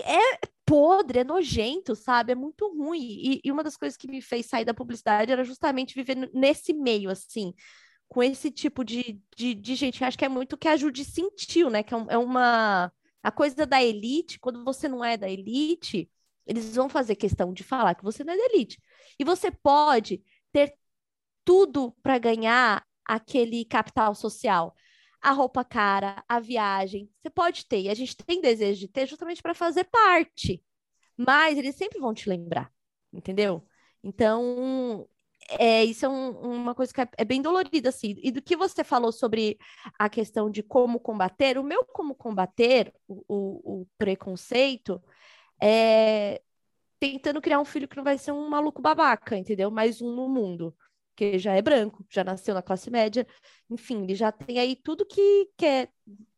é podre, é nojento, sabe? É muito ruim. E, e, uma das coisas que me fez sair da publicidade era justamente viver nesse meio, assim, com esse tipo de, de, de gente. acho que é muito que a Judy sentiu, né? Que é, é uma. A coisa da elite, quando você não é da elite, eles vão fazer questão de falar que você não é da elite. E você pode ter tudo para ganhar aquele capital social a roupa cara, a viagem. Você pode ter, e a gente tem desejo de ter justamente para fazer parte. Mas eles sempre vão te lembrar, entendeu? Então, é, isso é um, uma coisa que é, é, bem dolorida, assim. E do que você falou sobre a questão de como combater, o meu como combater o, o, o preconceito é tentando criar um filho que não vai ser um maluco babaca, entendeu? Mais um no mundo que já é branco, já nasceu na classe média, enfim, ele já tem aí tudo que, que é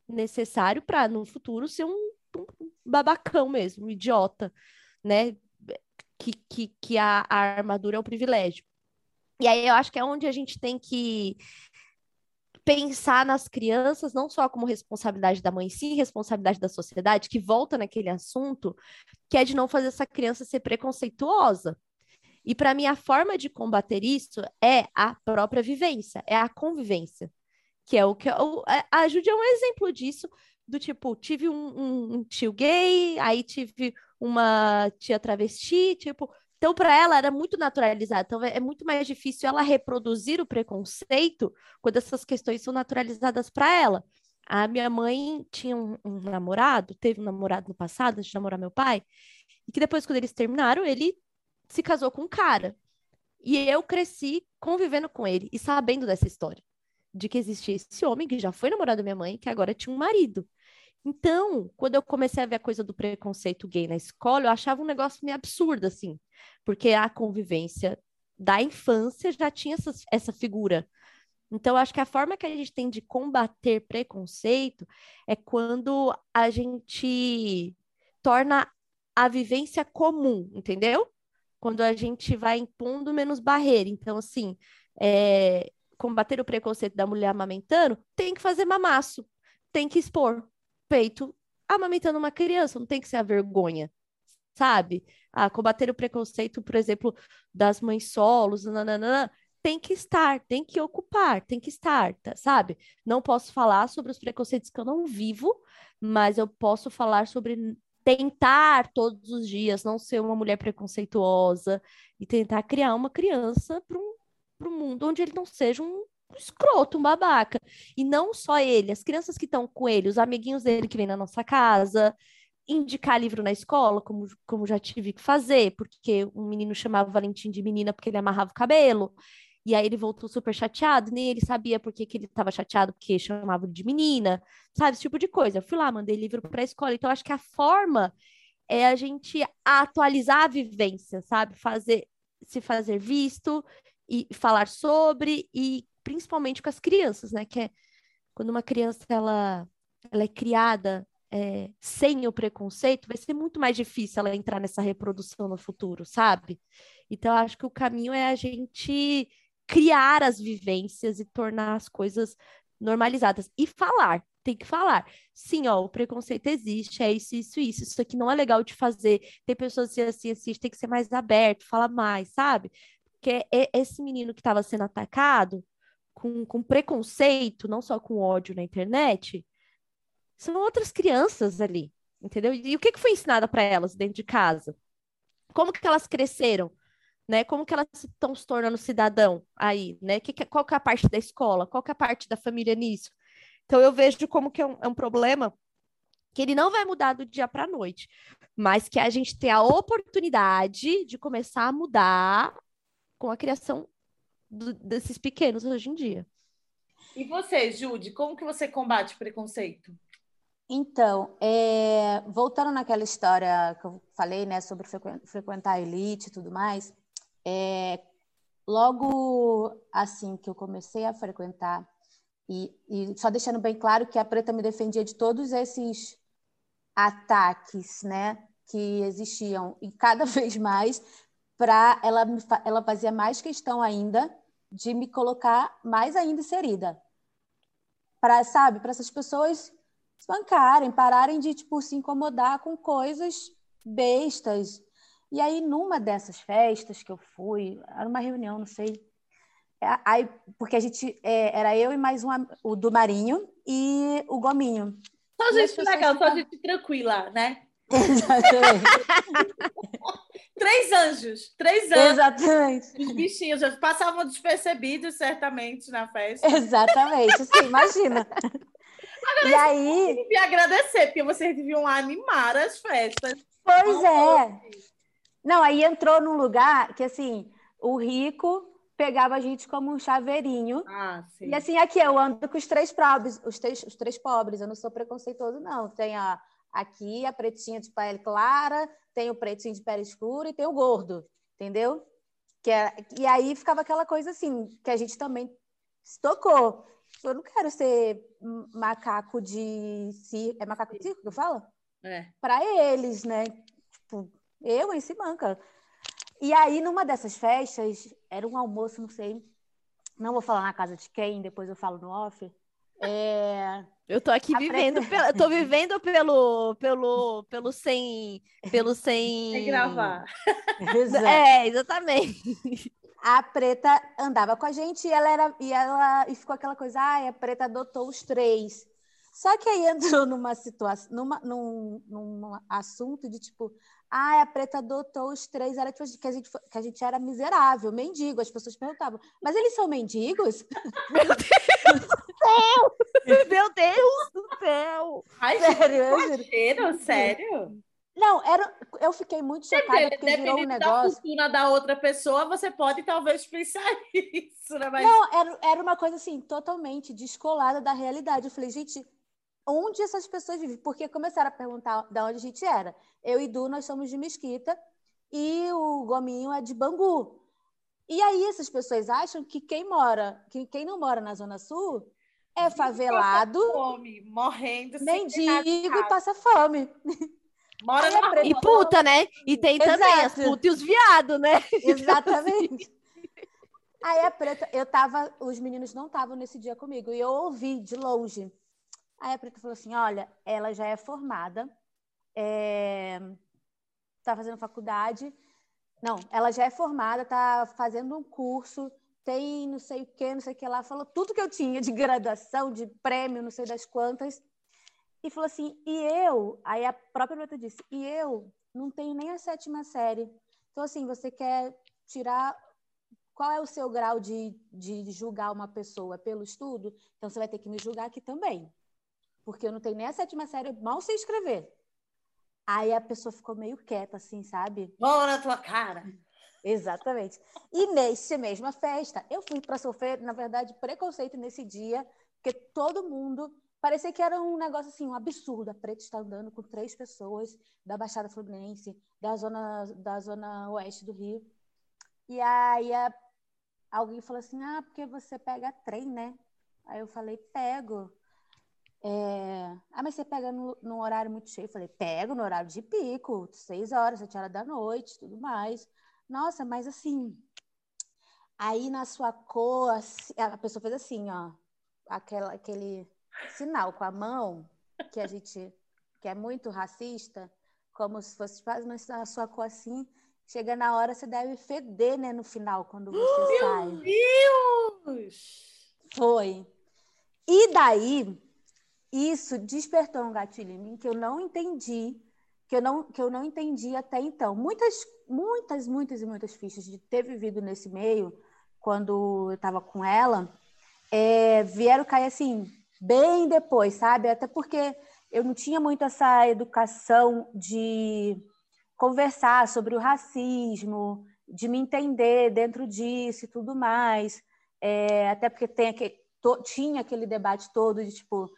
necessário para no futuro ser um, um, babacão mesmo, um idiota, né? Que, que, que a, a armadura é um privilégio. E aí eu acho que é onde a gente tem que pensar nas crianças não só como responsabilidade da mãe, sim responsabilidade da sociedade, que volta naquele assunto, que é de não fazer essa criança ser preconceituosa. E para mim, a forma de combater isso é a própria vivência, é a convivência. Que é o que. O, a Judy é um exemplo disso, do tipo, tive um, um, um tio gay, aí tive uma tia travesti, tipo. Então, para ela era muito naturalizado. Então, é muito mais difícil ela reproduzir o preconceito quando essas questões são naturalizadas para ela. A minha mãe tinha um, um, namorado, teve um namorado no passado, antes de namorar meu pai, e que depois, quando eles terminaram, ele se casou com um cara. E eu cresci convivendo com ele e sabendo dessa história. De que existia esse homem que já foi namorado da minha mãe, que agora tinha um marido. Então, quando eu comecei a ver a coisa do preconceito gay na escola, eu achava um negócio meio absurdo, assim. Porque a convivência da infância já tinha essa, essa figura. Então, acho que a forma que a gente tem de combater preconceito é quando a gente torna a vivência comum, entendeu? Quando a gente vai impondo menos barreira. Então, assim, é, combater o preconceito da mulher amamentando, tem que fazer mamaço, tem que expor peito amamentando uma criança, não tem que ser a vergonha, sabe? Ah, combater o preconceito, por exemplo, das mães solos, nananana, tem que estar, tem que ocupar, tem que estar, tá, sabe? Não posso falar sobre os preconceitos que eu não vivo, mas eu posso falar sobre tentar todos os dias não ser uma mulher preconceituosa e tentar criar uma criança para um, mundo onde ele não seja um escroto, um babaca. E não só ele, as crianças que estão com ele, os amiguinhos dele que vêm na nossa casa, indicar livro na escola, como, como já tive que fazer, porque um menino chamava Valentim de menina porque ele amarrava o cabelo. E aí ele voltou super chateado, nem ele sabia por que, que ele estava chateado, porque chamavam de menina, sabe? Esse tipo de coisa. Eu fui lá, mandei livro para a escola. Então, acho que a forma é a gente atualizar a vivência, sabe? Fazer, se fazer visto e falar sobre, e principalmente com as crianças, né? Que é quando uma criança ela, ela é criada é, sem o preconceito, vai ser muito mais difícil ela entrar nessa reprodução no futuro, sabe? Então, acho que o caminho é a gente criar as vivências e tornar as coisas normalizadas. E falar, tem que falar. Sim, ó, o preconceito existe, é isso, isso, isso. Isso aqui não é legal de fazer. Tem pessoas assim, assim, assim, tem que ser mais aberto, fala mais, sabe? Porque esse menino que estava sendo atacado com, com preconceito, não só com ódio na internet, são outras crianças ali, entendeu? E o que, que foi ensinado para elas dentro de casa? Como que elas cresceram? Né? Como que elas estão se tornando cidadão aí, né? Que, que, qual que é a parte da escola? Qual que é a parte da família nisso? Então eu vejo como que é um, é um problema que ele não vai mudar do dia para a noite, mas que a gente tem a oportunidade de começar a mudar com a criação do, desses pequenos hoje em dia. E você, Jude, como que você combate preconceito? Então, é, voltando naquela história que eu falei, né, sobre frequentar a elite e tudo mais, é, logo assim que eu comecei a frequentar, e, e, só deixando bem claro que a Preta me defendia de todos esses ataques, né, que existiam, e cada <laughs> vez mais, para ela, ela fazia mais questão ainda de me colocar mais ainda inserida. Para, sabe, para essas pessoas bancarem, pararem de tipo se incomodar com coisas bestas. E aí numa dessas festas que eu fui, era uma reunião, não sei. É, aí, porque a gente é, era eu e mais um o do Marinho e o Gominho. Só gente legal, só gente tranquila, né? <laughs> Exatamente. <laughs> três anjos, três anjos. Exatamente. Os bichinhos já passavam despercebidos, certamente, na festa. Exatamente, sim, imagina. Agora, e aí. Eu agradecer, porque vocês deviam animar as festas. Pois é. Não, aí entrou num lugar que, assim, o rico pegava a gente como um chaveirinho. Ah, sim. E assim, aqui eu ando com os três pobres, os três, os três pobres, eu não sou preconceituoso, não. Tem a, aqui a pretinha de pele clara, tem o pretinho de pele escura e tem o gordo, entendeu? Que é, e aí ficava aquela coisa assim, que a gente também se tocou. Eu não quero ser macaco de circo. É macaco de circo que eu falo? É. Para eles, né? Eu em si manca. E aí, numa dessas festas, era um almoço, não sei. Não vou falar na casa de quem, depois eu falo no off. É... Eu tô aqui vivendo, preta... pela, tô vivendo pelo, pelo, pelo sem, pelo sem... sem gravar. é, exatamente a preta andava com a gente e ela era e ela e ficou aquela coisa, ah, a preta adotou os três. Só que aí entrou numa situação, numa, num, num assunto de tipo, ah, a preta adotou os três, era tipo, que a gente que a gente era miserável, mendigo. As pessoas perguntavam, mas eles são mendigos? <laughs> Meu Deus do céu! <laughs> Meu Deus do céu! Ai, sério? Sério? Sério? Não, era, eu fiquei muito chocada porque virou um negócio... da fortuna da outra pessoa, você pode talvez pensar <laughs> isso, né? Mas... Não, era, era uma coisa assim, totalmente descolada da realidade. Eu falei, gente, onde essas pessoas vivem? Porque começaram a perguntar de onde a gente era. Eu e Du, nós somos de Mesquita e o Gominho é de Bangu. E aí essas pessoas acham que quem mora, que quem não mora na Zona Sul é favelado, fome, morrendo, mendigo e passa fome. Mora na E puta, né? E tem Exato. também as putas e os viados, né? <laughs> Exatamente. Aí a preta, eu tava, os meninos não estavam nesse dia comigo, e eu ouvi de longe. Aí a preta falou assim: olha, ela já é formada, é... tá fazendo faculdade. Não, ela já é formada, tá fazendo um curso, tem não sei o que, não sei o que lá. Falou tudo que eu tinha de graduação, de prêmio, não sei das quantas e falou assim: e eu? Aí a própria Beta disse: e eu não tenho nem a sétima série. Então, assim, você quer tirar. Qual é o seu grau de, de julgar uma pessoa pelo estudo? Então, você vai ter que me julgar aqui também. Porque eu não tenho nem a sétima série, mal sei escrever. Aí a pessoa ficou meio quieta, assim, sabe? Bola na tua cara! Exatamente. E nessa mesma festa, eu fui para sofrer, na verdade, preconceito nesse dia, porque todo mundo Parecia que era um negócio assim, um absurdo. A Preta está andando com três pessoas da Baixada Fluminense, da zona, da zona oeste do Rio. E aí a, alguém falou assim: Ah, porque você pega trem, né? Aí eu falei: Pego. É... Ah, mas você pega no, num horário muito cheio? Eu falei: Pego no horário de pico, seis horas, sete horas da noite, tudo mais. Nossa, mas assim. Aí na sua cor, assim, a pessoa fez assim, ó, aquela, aquele sinal com a mão que a gente que é muito racista, como se fosse faz a sua cor assim, chega na hora você deve feder, né, no final quando você Meu sai. Meu Deus! Foi. E daí isso despertou um gatilho em mim que eu não entendi, que eu não que eu não entendi até então. Muitas muitas muitas e muitas fichas de ter vivido nesse meio quando eu estava com ela, é, vieram cair assim, bem depois, sabe? Até porque eu não tinha muito essa educação de conversar sobre o racismo, de me entender dentro disso e tudo mais. É, até porque tem aquele, to, tinha aquele debate todo de tipo,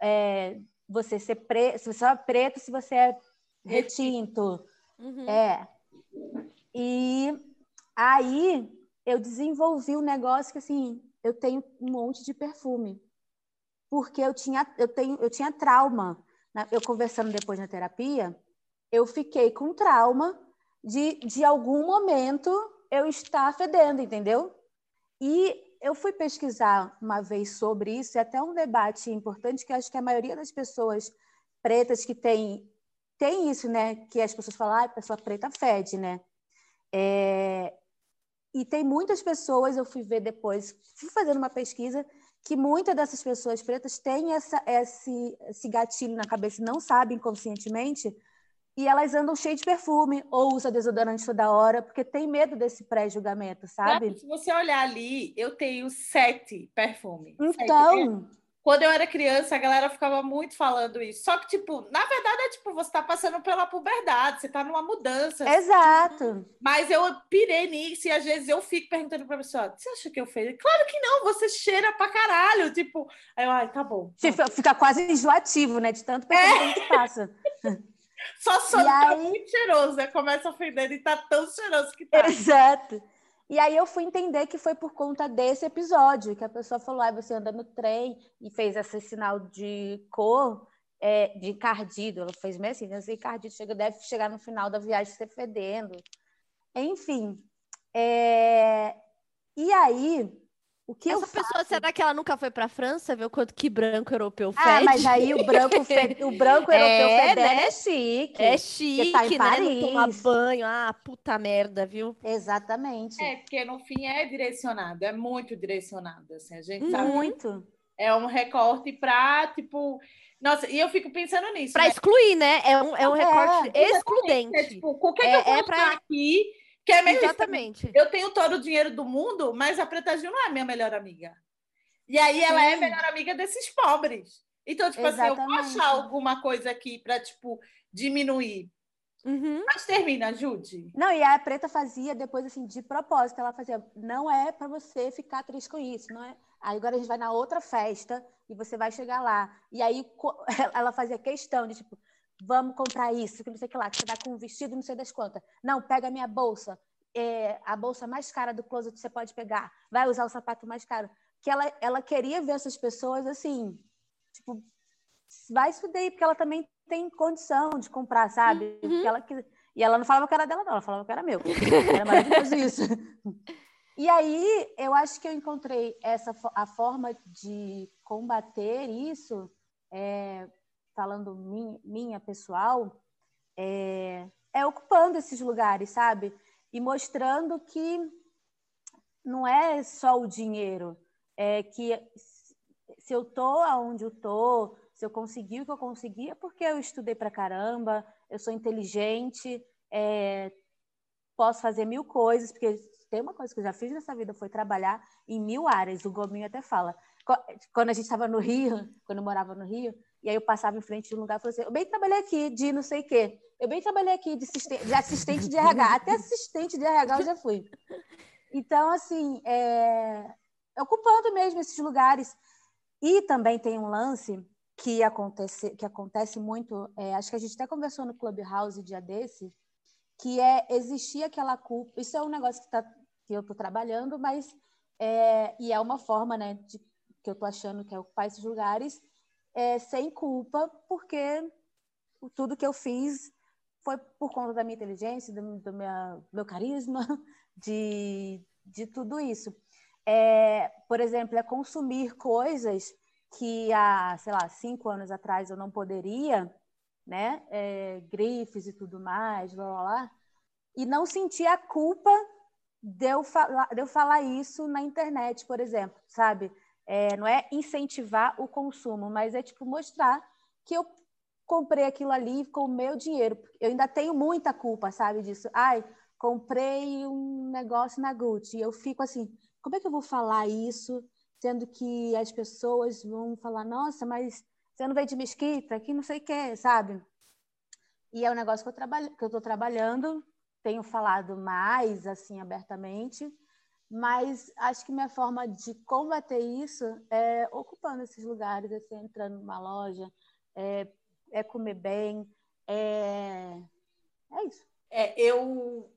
é, você ser preto, se você é preto, se você é retinto. Uhum. É. E aí eu desenvolvi um negócio que assim, eu tenho um monte de perfume. Porque eu tinha, eu tenho, eu tinha trauma. Eu conversando depois na terapia, eu fiquei com trauma de, de algum momento eu estar fedendo, entendeu? E eu fui pesquisar uma vez sobre isso, e até um debate importante que acho que a maioria das pessoas pretas que tem, tem isso, né? Que as pessoas falam, ah, a pessoa preta fede, né? É, e tem muitas pessoas, eu fui ver depois, fui fazendo uma pesquisa, que muitas dessas pessoas pretas têm essa, esse, esse gatilho na cabeça, não sabem conscientemente, e elas andam cheias de perfume ou usam desodorante toda hora, porque tem medo desse pré-julgamento, sabe? Se você olhar ali, eu tenho sete perfumes. Então. Sete. Quando eu era criança, a galera ficava muito falando isso. Só que, tipo, na verdade é tipo, você tá passando pela puberdade, você tá numa mudança. Exato. Mas eu pirei nisso e às vezes eu fico perguntando pra pessoa: você acha que eu fiz? Claro que não, você cheira pra caralho. Tipo, aí eu, ai, tá bom. Tá. Fica, fica quase enjoativo, né? De tanto perfume é. que passa. <laughs> Só só tá aí... muito cheiroso, né? Começa a feder e tá tão cheiroso que tá. Exato. E aí eu fui entender que foi por conta desse episódio, que a pessoa falou, ah, você anda no trem e fez esse sinal de cor, é, de encardido. Ela fez meio assim, esse encardido chega, deve chegar no final da viagem se fedendo. Enfim. É... E aí, o que Essa pessoa, faço... será que ela nunca foi para a França ver o quanto que branco europeu fede? Ah, mas aí o branco, fe... <laughs> o branco europeu é, fedendo né? é chique. É chique, tá em Paris. né? Não tomar banho. Ah, puta merda, viu? Exatamente. É, porque no fim é direcionado, é muito direcionado, assim, a gente sabe. Muito. É um recorte para, tipo... Nossa, e eu fico pensando nisso. Para né? excluir, né? É um, é um recorte é, excludente. É, tipo, o que, é, que eu vou é pra... aqui que é mesmo Exatamente. Eu tenho todo o dinheiro do mundo, mas a Preta Gil não é minha melhor amiga. E aí ela Sim. é melhor amiga desses pobres. Então, tipo Exatamente. assim, eu vou achar alguma coisa aqui para, tipo, diminuir. Uhum. Mas termina, ajude. Não, e a Preta fazia depois, assim, de propósito. Ela fazia, não é para você ficar triste com isso, não é? Aí agora a gente vai na outra festa e você vai chegar lá. E aí <laughs> ela fazia questão de, tipo, vamos comprar isso, que não sei o que lá, que você dá com um vestido, não sei das quantas. Não, pega a minha bolsa, é a bolsa mais cara do closet você pode pegar, vai usar o sapato mais caro. Que ela, ela queria ver essas pessoas assim, tipo, vai isso daí, porque ela também tem condição de comprar, sabe? Uhum. Ela, e ela não falava que era dela, não, ela falava que era meu. Era maravilhoso <laughs> isso. E aí, eu acho que eu encontrei essa a forma de combater isso é, falando minha, minha pessoal, é, é ocupando esses lugares, sabe? E mostrando que não é só o dinheiro, é que se eu tô aonde eu tô, se eu consegui o que eu consegui, é porque eu estudei pra caramba, eu sou inteligente, é, posso fazer mil coisas, porque tem uma coisa que eu já fiz nessa vida, foi trabalhar em mil áreas. O Gominho até fala. Quando a gente estava no Rio, quando eu morava no Rio, e aí eu passava em frente de um lugar e falei assim, eu bem trabalhei aqui de não sei o quê. Eu bem trabalhei aqui de assistente de, assistente de RH. Até assistente de RH eu já fui. Então, assim, é... ocupando mesmo esses lugares. E também tem um lance que acontece, que acontece muito, é, acho que a gente até conversou no Clubhouse dia desse, que é existir aquela culpa. Isso é um negócio que, tá, que eu estou trabalhando, mas é, e é uma forma, né, de, que eu estou achando que é ocupar esses lugares, é, sem culpa, porque tudo que eu fiz foi por conta da minha inteligência, do, do, minha, meu carisma, <laughs> de, de tudo isso. É, por exemplo, é consumir coisas que há, sei lá, cinco anos atrás eu não poderia, né? É, grifes e tudo mais, blá, blá, blá, e não sentir a culpa de eu, falar, de eu falar isso na internet, por exemplo, sabe? É, não é incentivar o consumo, mas é tipo mostrar que eu comprei aquilo ali com o meu dinheiro. Eu ainda tenho muita culpa, sabe, disso. Ai, comprei um negócio na Gucci. E eu fico assim, como é que eu vou falar isso, sendo que as pessoas vão falar, nossa, mas você não veio de mesquita, que não sei o que, sabe? E é um negócio que eu que eu estou trabalhando, tenho falado mais assim abertamente, mas acho que minha forma de combater isso é ocupando esses lugares, assim, entrando numa loja, é, é comer bem, é, é isso. É, eu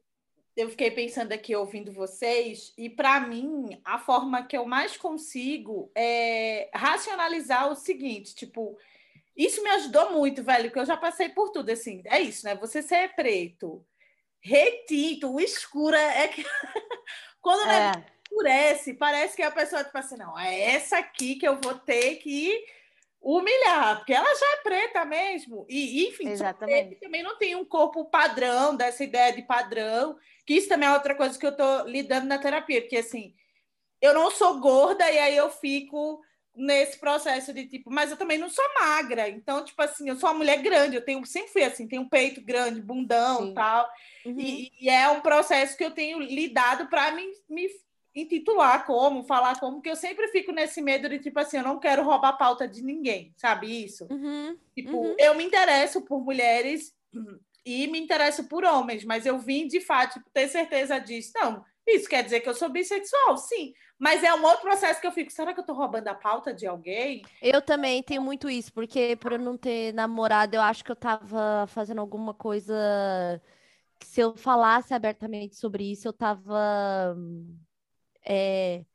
eu fiquei pensando aqui ouvindo vocês, e para mim, a forma que eu mais consigo é racionalizar o seguinte: tipo, isso me ajudou muito, velho, porque eu já passei por tudo. Assim, é isso, né? Você ser preto, retinto, o escuro é que. <laughs> Quando é. escurece, parece que a pessoa, tipo assim, não, é essa aqui que eu vou ter que humilhar, porque ela já é preta mesmo. E, enfim, também não tem um corpo padrão, dessa ideia de padrão, que isso também é outra coisa que eu tô lidando na terapia, porque assim, eu não sou gorda e aí eu fico nesse processo de tipo, mas eu também não sou magra, então, tipo assim, eu sou uma mulher grande, eu tenho, sempre fui assim, tenho um peito grande, bundão e tal, uhum. e, e, é um processo que eu tenho lidado para me, me intitular como, falar como, que eu sempre fico nesse medo de, tipo assim, eu não quero roubar a pauta de ninguém, sabe isso? Uhum, tipo, uhum. eu me interesso por mulheres e me interesso por homens, mas eu vim, de fato, tipo, ter certeza disso. Não, isso quer dizer que eu sou bissexual, sim. Mas é um outro processo que eu fico, será que eu tô roubando a pauta de alguém? Eu também tenho muito isso, porque por eu não ter namorado, eu acho que eu tava fazendo alguma coisa que se eu falasse abertamente sobre isso, eu tava é...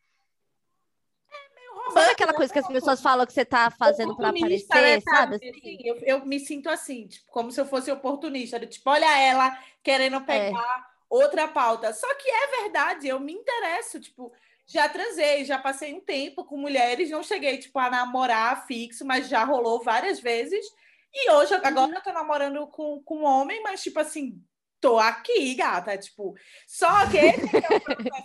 Sabe aquela coisa que as pessoas falam que você está fazendo para aparecer, né, sabe? Assim? Eu, eu, me sinto assim, tipo, como se eu fosse oportunista, tipo, olha ela querendo pegar é. outra pauta. Só que é verdade, eu me interesso, tipo, já transei, já passei um tempo com mulheres, não cheguei, tipo, a namorar fixo, mas já rolou várias vezes. E hoje, agora uhum. eu tô namorando com, com um homem, mas, tipo assim, tô aqui, gata. Tipo, só <laughs> que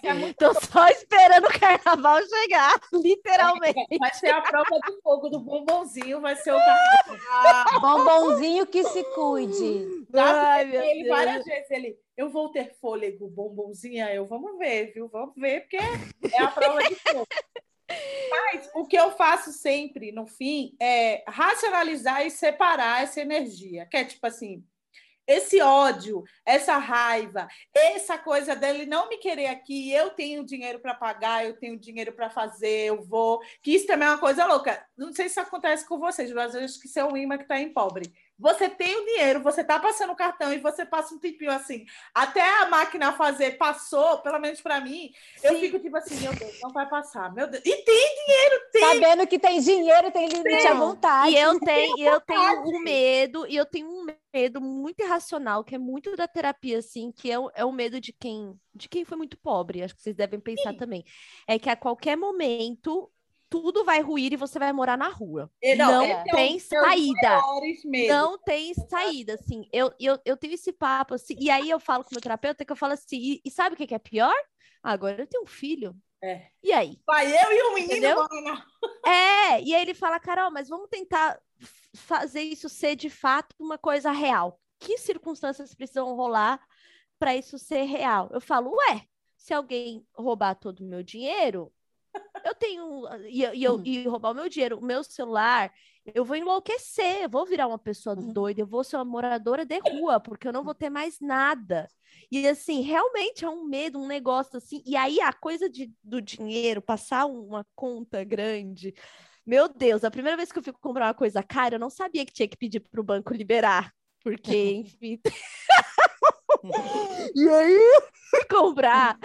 é, muito Tô só esperando o carnaval chegar, <laughs> literalmente. Vai ser a prova do fogo do bombonzinho, vai ser o carnaval. Bombonzinho que se cuide. Ai, ele Deus. várias vezes ele, eu vou ter fôlego, bombonzinha. Eu vamos ver, viu? Vamos ver, porque é a prova de fogo. Mas o que eu faço sempre, no fim, é racionalizar e separar essa energia. Que é tipo assim, esse ódio, essa raiva, essa coisa dele não me querer aqui, eu tenho dinheiro para pagar, eu tenho dinheiro para fazer, eu vou. Que isso também é uma coisa louca. Não sei se acontece com vocês, mas eu acho que isso é um imã que está em pobre. Você tem o dinheiro, você está passando o cartão e você passa um tempinho assim, até a máquina fazer passou, pelo menos para mim, Sim. eu fico tipo assim, meu Deus, não vai passar, meu Deus. E tem dinheiro, tem. Sabendo que tem dinheiro, tem limite à vontade. E eu tenho, eu tenho um medo, e eu tenho um medo muito irracional, que é muito da terapia, assim, que é o, é o medo de quem, de quem foi muito pobre, acho que vocês devem pensar Sim. também. É que a qualquer momento tudo vai ruir e você vai morar na rua. Não, não é. tem é saída. Não tem saída, assim. Eu, eu, eu tenho esse papo, assim, e aí eu falo com o meu terapeuta que eu falo assim, e, e sabe o que é pior? Agora eu tenho um filho. É. E aí? Vai eu e o menino É, e aí ele fala, Carol, mas vamos tentar fazer isso ser de fato uma coisa real. Que circunstâncias precisam rolar para isso ser real? Eu falo, ué, se alguém roubar todo o meu dinheiro, eu tenho. E, e, eu, e roubar o meu dinheiro, o meu celular, eu vou enlouquecer, eu vou virar uma pessoa doida, eu vou ser uma moradora de rua, porque eu não vou ter mais nada. E assim, realmente é um medo, um negócio assim. E aí a coisa de, do dinheiro, passar uma conta grande. Meu Deus, a primeira vez que eu fui comprar uma coisa cara, eu não sabia que tinha que pedir para o banco liberar. Porque, <laughs> enfim. <laughs> e aí, fui <laughs> comprar.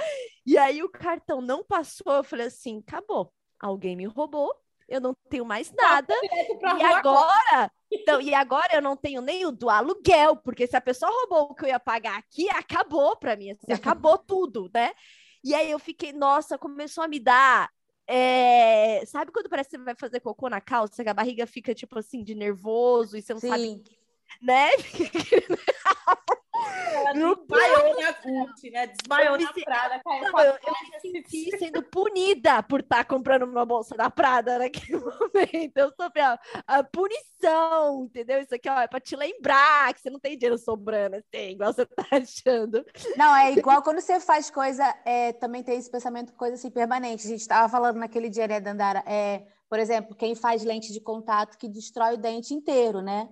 E aí o cartão não passou, eu falei assim, acabou. Alguém me roubou, eu não tenho mais nada. E agora, então, e agora eu não tenho nem o do aluguel, porque se a pessoa roubou o que eu ia pagar aqui, acabou para mim, assim, <laughs> acabou tudo, né? E aí eu fiquei, nossa, começou a me dar. é, Sabe quando parece que você vai fazer cocô na calça, que a barriga fica tipo assim, de nervoso e você não sabe, Sim. né? <laughs> Desmaiou na CUT, né? Desmaiou na se- Prada, caiu Não, eu, eu me senti sendo punida por estar comprando uma bolsa da Prada naquele <laughs> momento. Eu sofri a, a punição, entendeu? Isso aqui ó, é pra te lembrar que você não tem dinheiro sobrando, assim, igual você tá achando. Não, é igual quando você faz coisa, é, também tem esse pensamento, coisa assim, permanente. A gente estava falando naquele dia, né, Dandara? É, por exemplo, quem faz lente de contato que destrói o dente inteiro, né?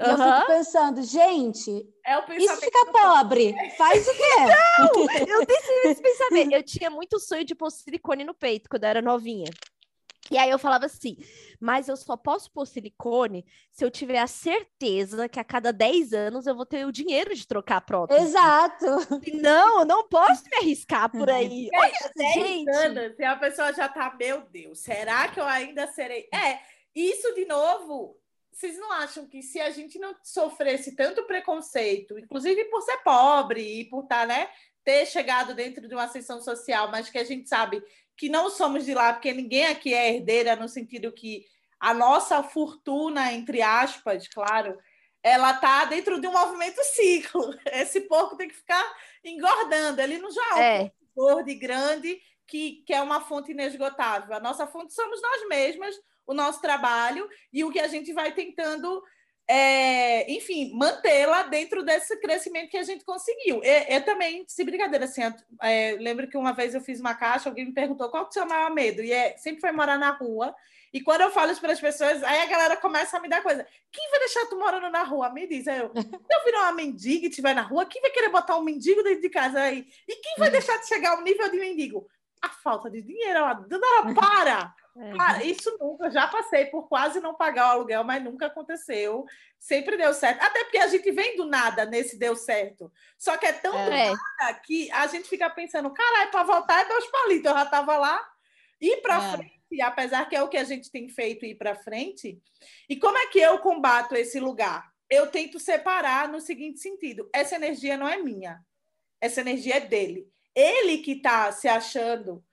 E eu fico pensando, gente, É o pensamento se ficar do- pobre? Faz o quê? Eu tenho esse pensamento. Eu tinha muito sonho de pôr silicone no peito quando eu era novinha. E aí eu falava assim, mas eu só posso pôr silicone se eu tiver a certeza que a cada 10 anos eu vou ter o dinheiro de trocar a prótese. Exato. Não, eu não posso me arriscar por aí. Olha, Dez gente, anos, e a pessoa já tá, meu Deus, será que eu ainda serei? É, isso de novo, vocês não acham que se a gente não sofresse tanto preconceito, inclusive por ser pobre e por estar, né, ter chegado dentro de uma ascensão social, mas que a gente sabe que não somos de lá, porque ninguém aqui é herdeira no sentido que a nossa fortuna, entre aspas, claro, ela tá dentro de um movimento ciclo. <laughs> Esse porco tem que ficar engordando, ele não já é um é, gordo e grande que, que é uma fonte inesgotável. A nossa fonte somos nós mesmas, o nosso trabalho e o que a gente vai tentando, é, enfim, mantê-la dentro desse crescimento que a gente conseguiu. Eu, eu também, se brincadeira, assim, é, lembro que uma vez eu fiz uma caixa, alguém me perguntou qual que é o seu maior medo, e é, sempre foi morar na rua. E quando eu falo isso para as pessoas, aí a galera começa a me dar coisa. Quem vai deixar tu morando na rua? Me diz. Aí eu, eu virar uma mendiga e estiver na rua, quem vai querer botar um mendigo dentro de casa aí? E quem vai deixar de chegar ao nível de mendigo? A falta de dinheiro. Ela, para! É. Isso nunca. Já passei por quase não pagar o aluguel, mas nunca aconteceu. Sempre deu certo. Até porque a gente vem do nada nesse deu certo. Só que é tão do É. nada que a gente fica pensando, caralho, para voltar é dois palitos. Eu já estava lá. Ir para É. frente, apesar que é o que a gente tem feito ir para frente. E como é que eu combato esse lugar? Eu tento separar no seguinte sentido: essa energia não é minha, essa energia é dele. Ele que está se achando,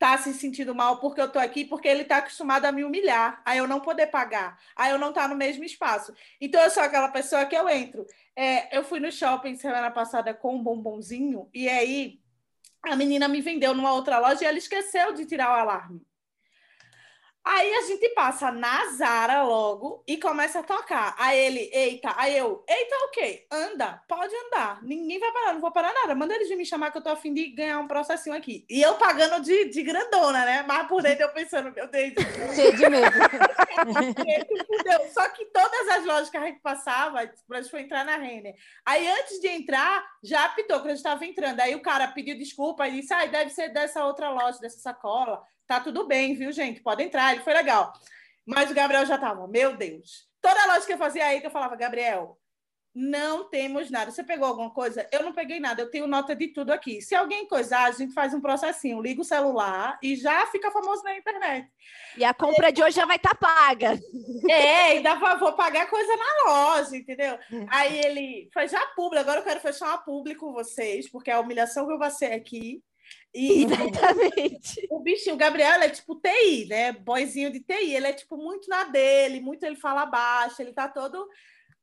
está se sentindo mal porque eu estou aqui, porque ele está acostumado a me humilhar, a eu não poder pagar, a eu não estar no mesmo espaço. Então eu sou aquela pessoa que eu entro. É, eu fui no shopping semana passada com um bombonzinho e aí a menina me vendeu numa outra loja e ela esqueceu de tirar o alarme. Aí a gente passa na Zara logo e começa a tocar. Aí ele, eita, aí eu, eita, o quê? Anda, pode andar. Ninguém vai parar, não vou parar nada. Manda eles me chamar que eu tô afim de ganhar um processinho aqui. E eu pagando de, de grandona, né? Mas por dentro eu pensando, meu Deus, Cheio de medo. <laughs> Só que todas as lojas que a gente passava, tipo, a gente foi entrar na Renner. Aí antes de entrar, já apitou quando a gente estava entrando. Aí o cara pediu desculpa e disse: ah, deve ser dessa outra loja, dessa sacola. Tá tudo bem, viu, gente? Pode entrar. Ele foi legal. Mas o Gabriel já tava, meu Deus. Toda loja que eu fazia aí, que eu falava, Gabriel, não temos nada. Você pegou alguma coisa? Eu não peguei nada, eu tenho nota de tudo aqui. Se alguém coisar, a gente faz um processinho, liga o celular e já fica famoso na internet. E a compra de hoje já vai estar paga. É, ainda vou- vou pagar coisa na loja, entendeu? Aí ele faz já público, agora eu quero fechar uma publi com vocês, porque é a humilhação que eu passei aqui. <laughs> Exatamente. o bichinho, o Gabriel, é tipo TI, né? Boizinho de TI, ele é tipo muito na dele, muito ele fala baixo, ele tá todo.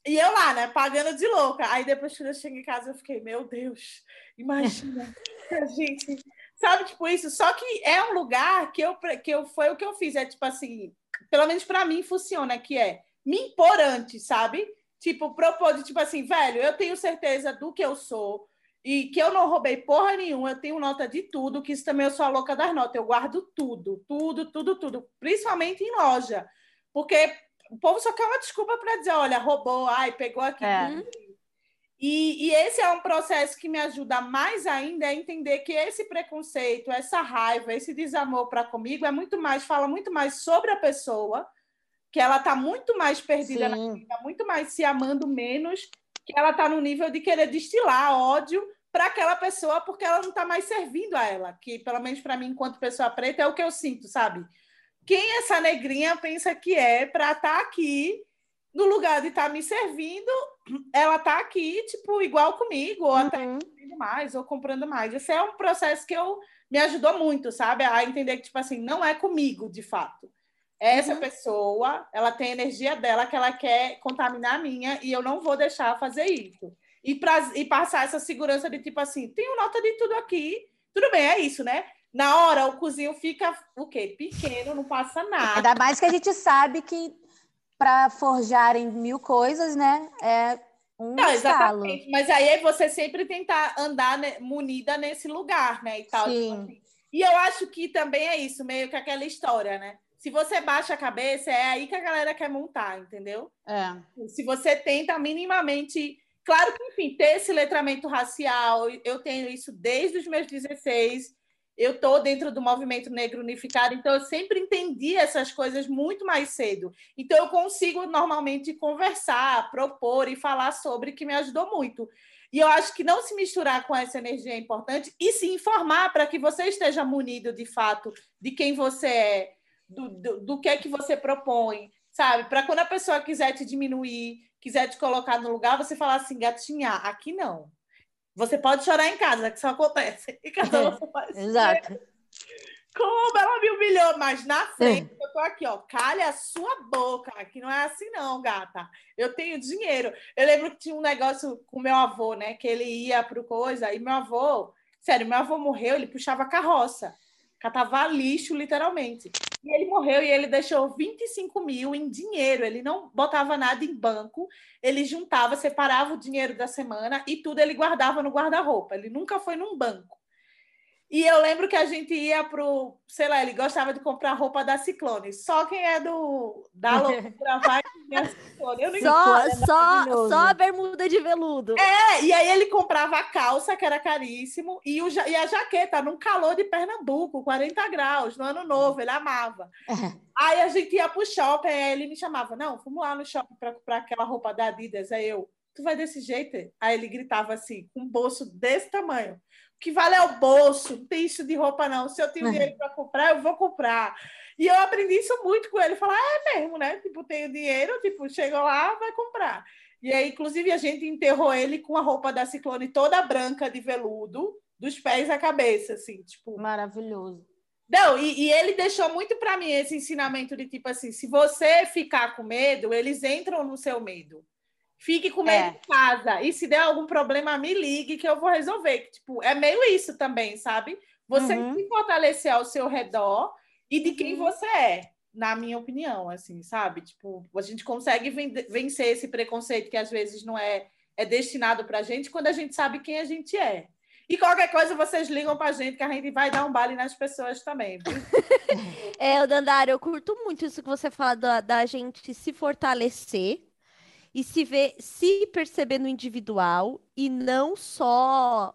E eu lá, né, pagando de louca. Aí depois que eu cheguei em casa, eu fiquei, meu Deus, imagina <laughs> gente. Sabe, tipo isso? Só que é um lugar que eu, que eu foi o que eu fiz. É tipo assim, pelo menos para mim funciona, que é me impor antes, sabe? Tipo, propor de tipo assim, velho, eu tenho certeza do que eu sou e que eu não roubei porra nenhuma, eu tenho nota de tudo, que isso também eu sou a louca das notas, eu guardo tudo, tudo, tudo, tudo, principalmente em loja. Porque o povo só quer uma desculpa para dizer, olha, roubou, ai, pegou aqui. É. E, e esse é um processo que me ajuda mais ainda a entender que esse preconceito, essa raiva, esse desamor para comigo é muito mais, fala muito mais sobre a pessoa, que ela está muito mais perdida na Sim. vida, muito mais se amando menos, que ela está no nível de querer destilar ódio para aquela pessoa porque ela não está mais servindo a ela, que pelo menos para mim, enquanto pessoa preta, é o que eu sinto, sabe? Quem essa negrinha pensa que é para estar aqui no lugar de estar me servindo ela tá aqui, tipo, igual comigo, ou uhum. até mais, ou comprando mais. Esse é um processo que eu me ajudou muito, sabe? A entender que, tipo assim, não é comigo, de fato. Essa uhum. pessoa, ela tem a energia dela que ela quer contaminar a minha e eu não vou deixar fazer isso. E, pra, e passar essa segurança de tipo assim, tenho nota de tudo aqui, tudo bem, é isso, né? Na hora o cozinho fica o quê? Pequeno, não passa nada. Ainda mais que a gente sabe que para forjarem mil coisas, né? É um não, exatamente. Mas aí é você sempre tentar andar né, munida nesse lugar, né? E tal. Tipo Sim. Assim. E eu acho que também é isso, meio que aquela história, né? Se você baixa a cabeça, é aí que a galera quer montar, entendeu? É. Se você tenta minimamente. Claro que, enfim, ter esse letramento racial, eu tenho isso desde os meus 16 eu estou dentro do movimento negro unificado, então eu sempre entendi essas coisas muito mais cedo. Então eu consigo normalmente conversar, propor e falar sobre, que me ajudou muito. E eu acho que não se misturar com essa energia é importante e se informar para que você esteja munido de fato de quem você é, do, do, do que é que você propõe, sabe? Para quando a pessoa quiser te diminuir, quiser te colocar no lugar, você falar assim, gatinha, aqui não você pode chorar em casa, que isso acontece. <laughs> Em casa é, você faz. Exato. Como ela me humilhou, mas na frente é. eu tô aqui, ó. Calha a sua boca, que não é assim, não, gata. Eu tenho dinheiro. Eu lembro que tinha um negócio com meu avô, né? Que ele ia pro coisa, e meu avô, sério, meu avô morreu, ele puxava carroça catava lixo, literalmente. E ele morreu e ele deixou 25 mil em dinheiro. Ele não botava nada em banco, ele juntava, separava o dinheiro da semana e tudo ele guardava no guarda-roupa. Ele nunca foi num banco. E eu lembro que a gente ia pro, sei lá, ele gostava de comprar roupa da Ciclone. Só quem é do da <laughs> loucura vai a Ciclone. Eu não só, é só, só a bermuda de veludo. É, e aí ele comprava a calça, que era caríssimo, e, o, e a jaqueta, num calor de Pernambuco, 40 graus, no ano novo, ele amava. aí a gente ia pro shopping, aí ele me chamava, não, vamos lá no shopping para comprar aquela roupa da Adidas. Aí eu, tu vai desse jeito? Aí ele gritava assim, com um bolso desse tamanho que vale é o bolso, não tem isso de roupa, não. Se eu tenho dinheiro para comprar, eu vou comprar. E eu aprendi isso muito com ele. Falar, ah, é mesmo, né? Tipo, tenho dinheiro, tipo, chega lá, vai comprar. E aí, inclusive, a gente enterrou ele com a roupa da Ciclone toda branca de veludo, dos pés à cabeça, assim, tipo. Maravilhoso. Não, e, e ele deixou muito para mim esse ensinamento de tipo assim: se você ficar com medo, eles entram no seu medo. Fique com medo é. casa. E se der algum problema, me ligue que eu vou resolver. Tipo, é meio isso também, sabe? Você uhum. se fortalecer ao seu redor e de quem uhum. você é, na minha opinião, assim, sabe? Tipo, a gente consegue vencer esse preconceito que às vezes não é, é destinado pra gente quando a gente sabe quem a gente é. E qualquer coisa vocês ligam pra gente que a gente vai dar um baile nas pessoas também. <laughs> é, o Dandara, eu curto muito isso que você fala da, da gente se fortalecer e se ver, se perceber no individual e não só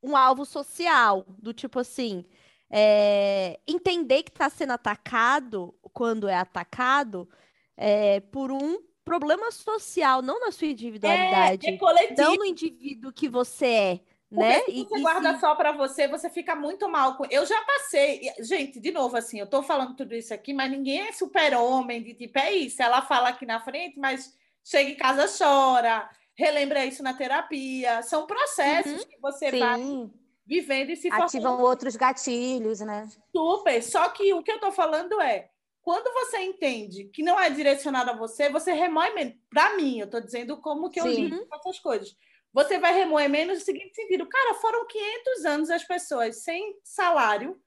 um alvo social, do tipo assim, é, entender que está sendo atacado quando é atacado é, por um problema social, não na sua individualidade, é, é não no indivíduo que você é. né? se você e, guarda e só para você, você fica muito mal com. Eu já passei, gente, de novo assim, eu estou falando tudo isso aqui, mas ninguém é super-homem de tipo, é isso. Ela fala aqui na frente, mas chega em casa, chora, relembra isso na terapia. São processos uhum, que você sim. vai vivendo e se Ativam outros gatilhos, né? Super. Só que o que eu estou falando é, quando você entende que não é direcionado a você, você remoe menos. Para mim, eu estou dizendo como que eu Sim. lido com essas coisas. Você vai remoer menos no seguinte sentido. Cara, foram 500 anos as pessoas sem salário,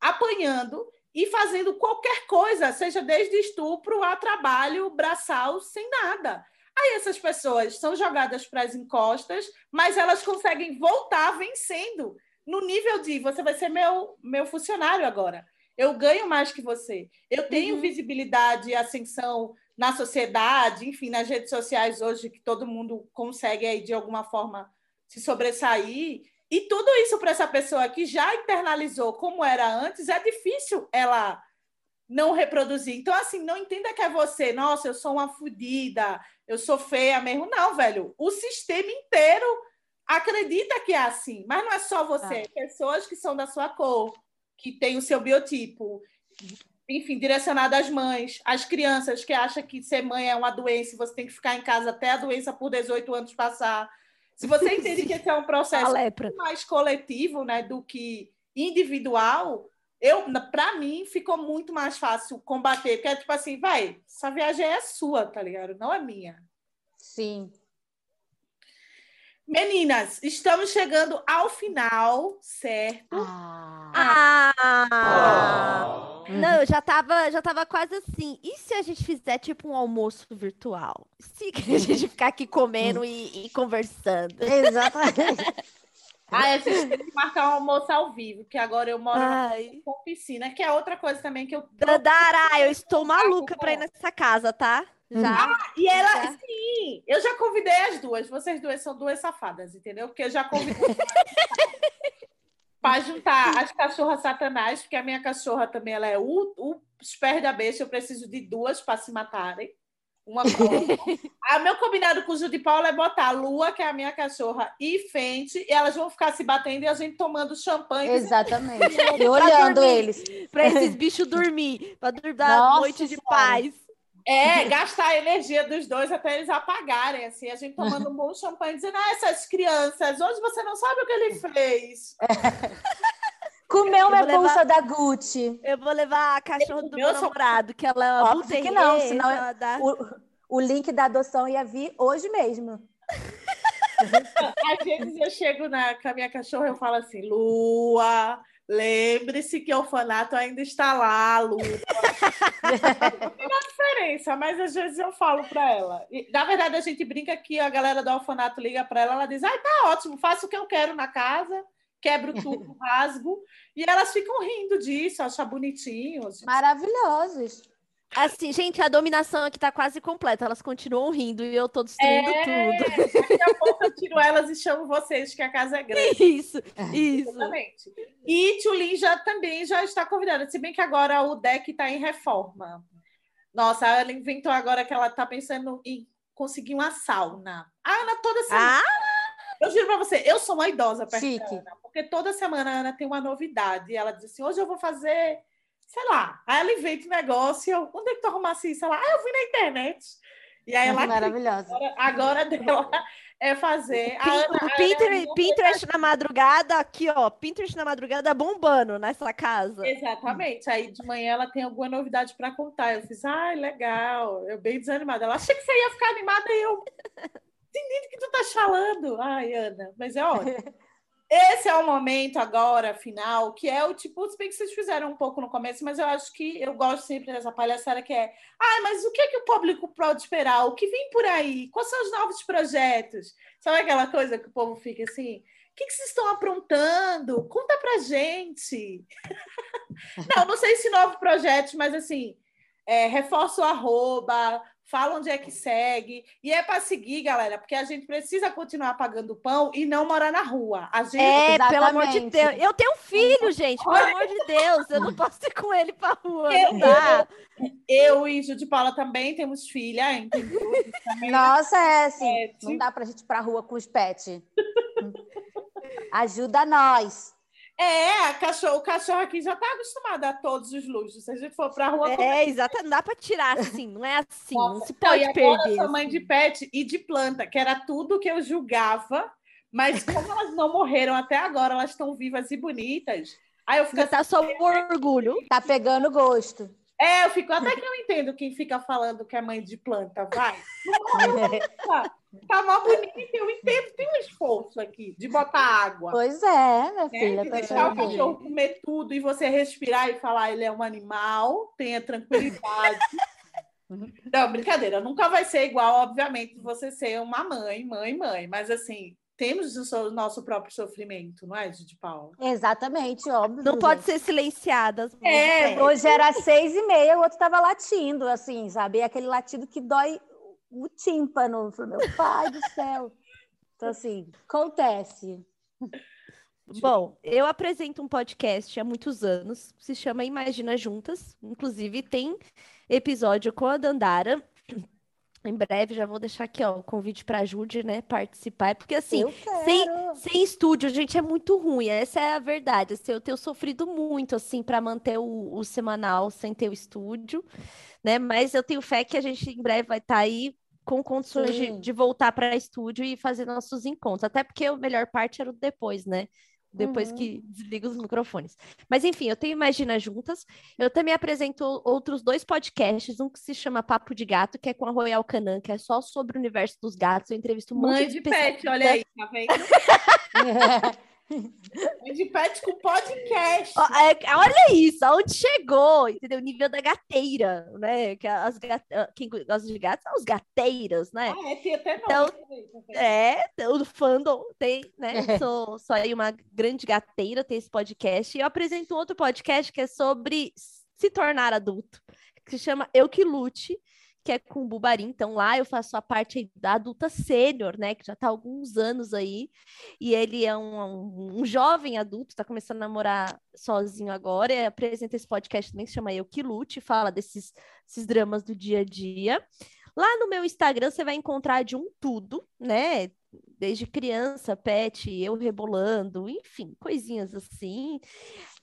apanhando e fazendo qualquer coisa, seja desde estupro a trabalho braçal, sem nada. Aí essas pessoas são jogadas para as encostas, mas elas conseguem voltar vencendo no nível de você vai ser meu, meu funcionário agora. Eu ganho mais que você. Eu tenho uhum. visibilidade, ascensão na sociedade, enfim, nas redes sociais hoje, que todo mundo consegue aí, de alguma forma, se sobressair. E tudo isso para essa pessoa que já internalizou como era antes, é difícil ela não reproduzir. Então, assim, não entenda que é você, nossa, eu sou uma fodida, eu sou feia mesmo. Não, velho. O sistema inteiro acredita que é assim, mas não é só você, ah. pessoas que são da sua cor, que têm o seu biotipo. enfim, direcionada às mães, às crianças que acham que ser mãe é uma doença e você tem que ficar em casa até a doença por 18 anos passar. Se você <laughs> entende que esse é um processo mais coletivo né, do que individual, eu para mim ficou muito mais fácil combater, porque é tipo assim, vai, essa viagem é sua, tá ligado? Não é minha. Sim. Meninas, estamos chegando ao final, certo? Ah. ah. Não, eu já tava, já tava quase assim. E se a gente fizer tipo um almoço virtual? Se <laughs> a gente ficar aqui comendo e, e conversando? <laughs> Exatamente. Ah, a gente tem que marcar um almoço ao vivo, que agora eu moro com piscina, que é outra coisa também que eu. Dandara, eu estou maluca para ir nessa casa, tá? Já. Ah, e ela, já. sim, eu já convidei as duas. Vocês duas são duas safadas, entendeu? Porque eu já convidei <laughs> para juntar as cachorras satanás, porque a minha cachorra também ela é o, o espécie da besta. Eu preciso de duas para se matarem. Uma <laughs> ah, meu combinado com o Ju de Paula é botar a Lua, que é a minha cachorra, e Fente, e elas vão ficar se batendo e a gente tomando champanhe. Exatamente. <laughs> e olhando dormir, eles. Para esses bichos dormir, para dar Nossa noite de paz. É, <laughs> gastar a energia dos dois até eles apagarem, assim, a gente tomando um bom champanhe, dizendo, ah, essas crianças, hoje você não sabe o que ele fez. É. <laughs> Comeu minha bolsa da Gucci. Eu vou levar a cachorro do meu namorado, que ela é Óbvio que não, senão dá... o, o link da adoção ia vir hoje mesmo. <laughs> Às vezes eu chego na, com a minha cachorra e eu falo assim, Lua, lembre-se que o orfanato ainda está lá, Lua. Tem uma diferença, mas às vezes eu falo para ela. E, na verdade, a gente brinca que a galera do orfanato liga para ela, ela diz, ai, tá ótimo, faço o que eu quero na casa quebro <laughs> tudo, rasgo, e elas ficam rindo disso, acham bonitinhos. Maravilhosos. Assim, gente, a dominação aqui tá quase completa. Elas continuam rindo e eu tô destruindo é, tudo. Daqui a pouco eu tiro elas e chamo vocês, que a casa é grande. <laughs> Isso, isso. Exatamente. E Tulin já também já está convidada, se bem que agora o deck está em reforma. Nossa, ela inventou agora que ela está pensando em conseguir uma sauna. A Ana toda semana. Ah! Eu juro pra você, eu sou uma idosa perto Chique. Ana, porque toda semana a Ana tem uma novidade. E ela diz assim: hoje eu vou fazer, sei lá. Aí ela inventa um negócio. Eu, onde é que tu arrumasse isso? Ela, ah, eu vi na internet. E aí ela. Maravilhosa. Agora, agora dela é fazer. A Ana, Pinterest, Pinterest na madrugada, aqui, ó. Pinterest na madrugada bombando nessa casa. Exatamente. Aí de manhã ela tem alguma novidade para contar. Eu fiz, ai, legal. Eu bem desanimada. Ela achei que você ia ficar animada e eu entendi o que tu tá falando. Ai, Ana, mas é ótimo. <laughs> Esse é o momento agora, final, que é o tipo, se bem que vocês fizeram um pouco no começo, mas eu acho que eu gosto sempre dessa palhaçada que é, ai, ah, mas o que, é que o público pode esperar? O que vem por aí? Quais são os novos projetos? Sabe aquela coisa que o povo fica assim, o que, que vocês estão aprontando? Conta pra gente. <laughs> não, não sei se novo projeto, mas assim, é, reforça o arroba, fala onde é que segue. E é para seguir, galera, porque a gente precisa continuar pagando pão e não morar na rua. A gente... É, Exatamente. pelo amor de Deus. Eu tenho um filho, gente, pelo amor de Deus. Eu não posso ir com ele para rua. Eu, eu, e Ju de Paula também temos filha, entendeu? <laughs> Nossa, é assim. Pet. Não dá para a gente ir para rua com os pets. Ajuda nós. É, a cachorro, o cachorro aqui já está acostumado a todos os luxos. Se a gente for para a rua. É, exato, não dá para tirar assim, não é assim, Nossa, não se pode não, perder. Eu sou mãe de pet e de planta, que era tudo que eu julgava, mas como elas não morreram até agora, elas estão vivas e bonitas. Aí eu fico. Tá assim, só orgulho. Tá pegando gosto. É, eu fico até que eu entendo quem fica falando que é mãe de planta, vai. Não, <laughs> tá mó bonito, eu entendo, tem um esforço aqui de botar água. Pois é, minha né? filha. De tá deixar o cachorro comer tudo e você respirar e falar ele é um animal, tenha tranquilidade. <laughs> Não, brincadeira, nunca vai ser igual, obviamente, você ser uma mãe, mãe, mãe, mas assim, temos o nosso próprio sofrimento, não é, de Paulo? Exatamente, óbvio. Não gente. pode ser silenciada. É, hoje era seis e meia, o outro estava latindo, assim, sabe? Aquele latido que dói o tímpano. Eu falei, meu pai do céu. Então, assim, acontece. <laughs> Bom, eu apresento um podcast há muitos anos, se chama Imagina Juntas. Inclusive, tem episódio com a Dandara. <clears throat> em breve já vou deixar aqui, ó, o convite para a Jude, né, participar, porque assim, sem, sem estúdio, gente, é muito ruim, essa é a verdade, assim, eu tenho sofrido muito, assim, para manter o, o, semanal sem ter o estúdio, né, mas eu tenho fé que a gente em breve vai estar tá aí com condições de, de, voltar para estúdio e fazer nossos encontros, até porque a melhor parte era o depois, né, depois uhum. que desliga os microfones. Mas enfim, eu tenho Imagina Juntas. Eu também apresento outros dois podcasts, um que se chama Papo de Gato, que é com a Royal Canan, que é só sobre o universo dos gatos. Eu entrevisto um Mãe de, de pet, olha aí, tá vendo? <laughs> <laughs> de pet com podcast. É, olha isso, aonde chegou, entendeu? O nível da gateira, né? Que as gat... Ah, quem gosta de gatos são os gateiros, né? Ah, é, tem até nome. Então, é, o fandom tem, né? <laughs> É. Sou, sou aí uma grande gateira, tem esse podcast. E eu apresento um outro podcast que é sobre se tornar adulto, que se chama Eu Que Lute que é com o Bubari. Então, lá eu faço a parte da adulta sênior, né? Que já está há alguns anos aí. E ele é um, um, um jovem adulto, está começando a namorar sozinho agora. Apresenta esse podcast também, que se chama Eu Que Lute, fala desses, desses dramas do dia a dia. Lá no meu Instagram você vai encontrar de um tudo, né? Desde criança, pet, eu rebolando, enfim, coisinhas assim.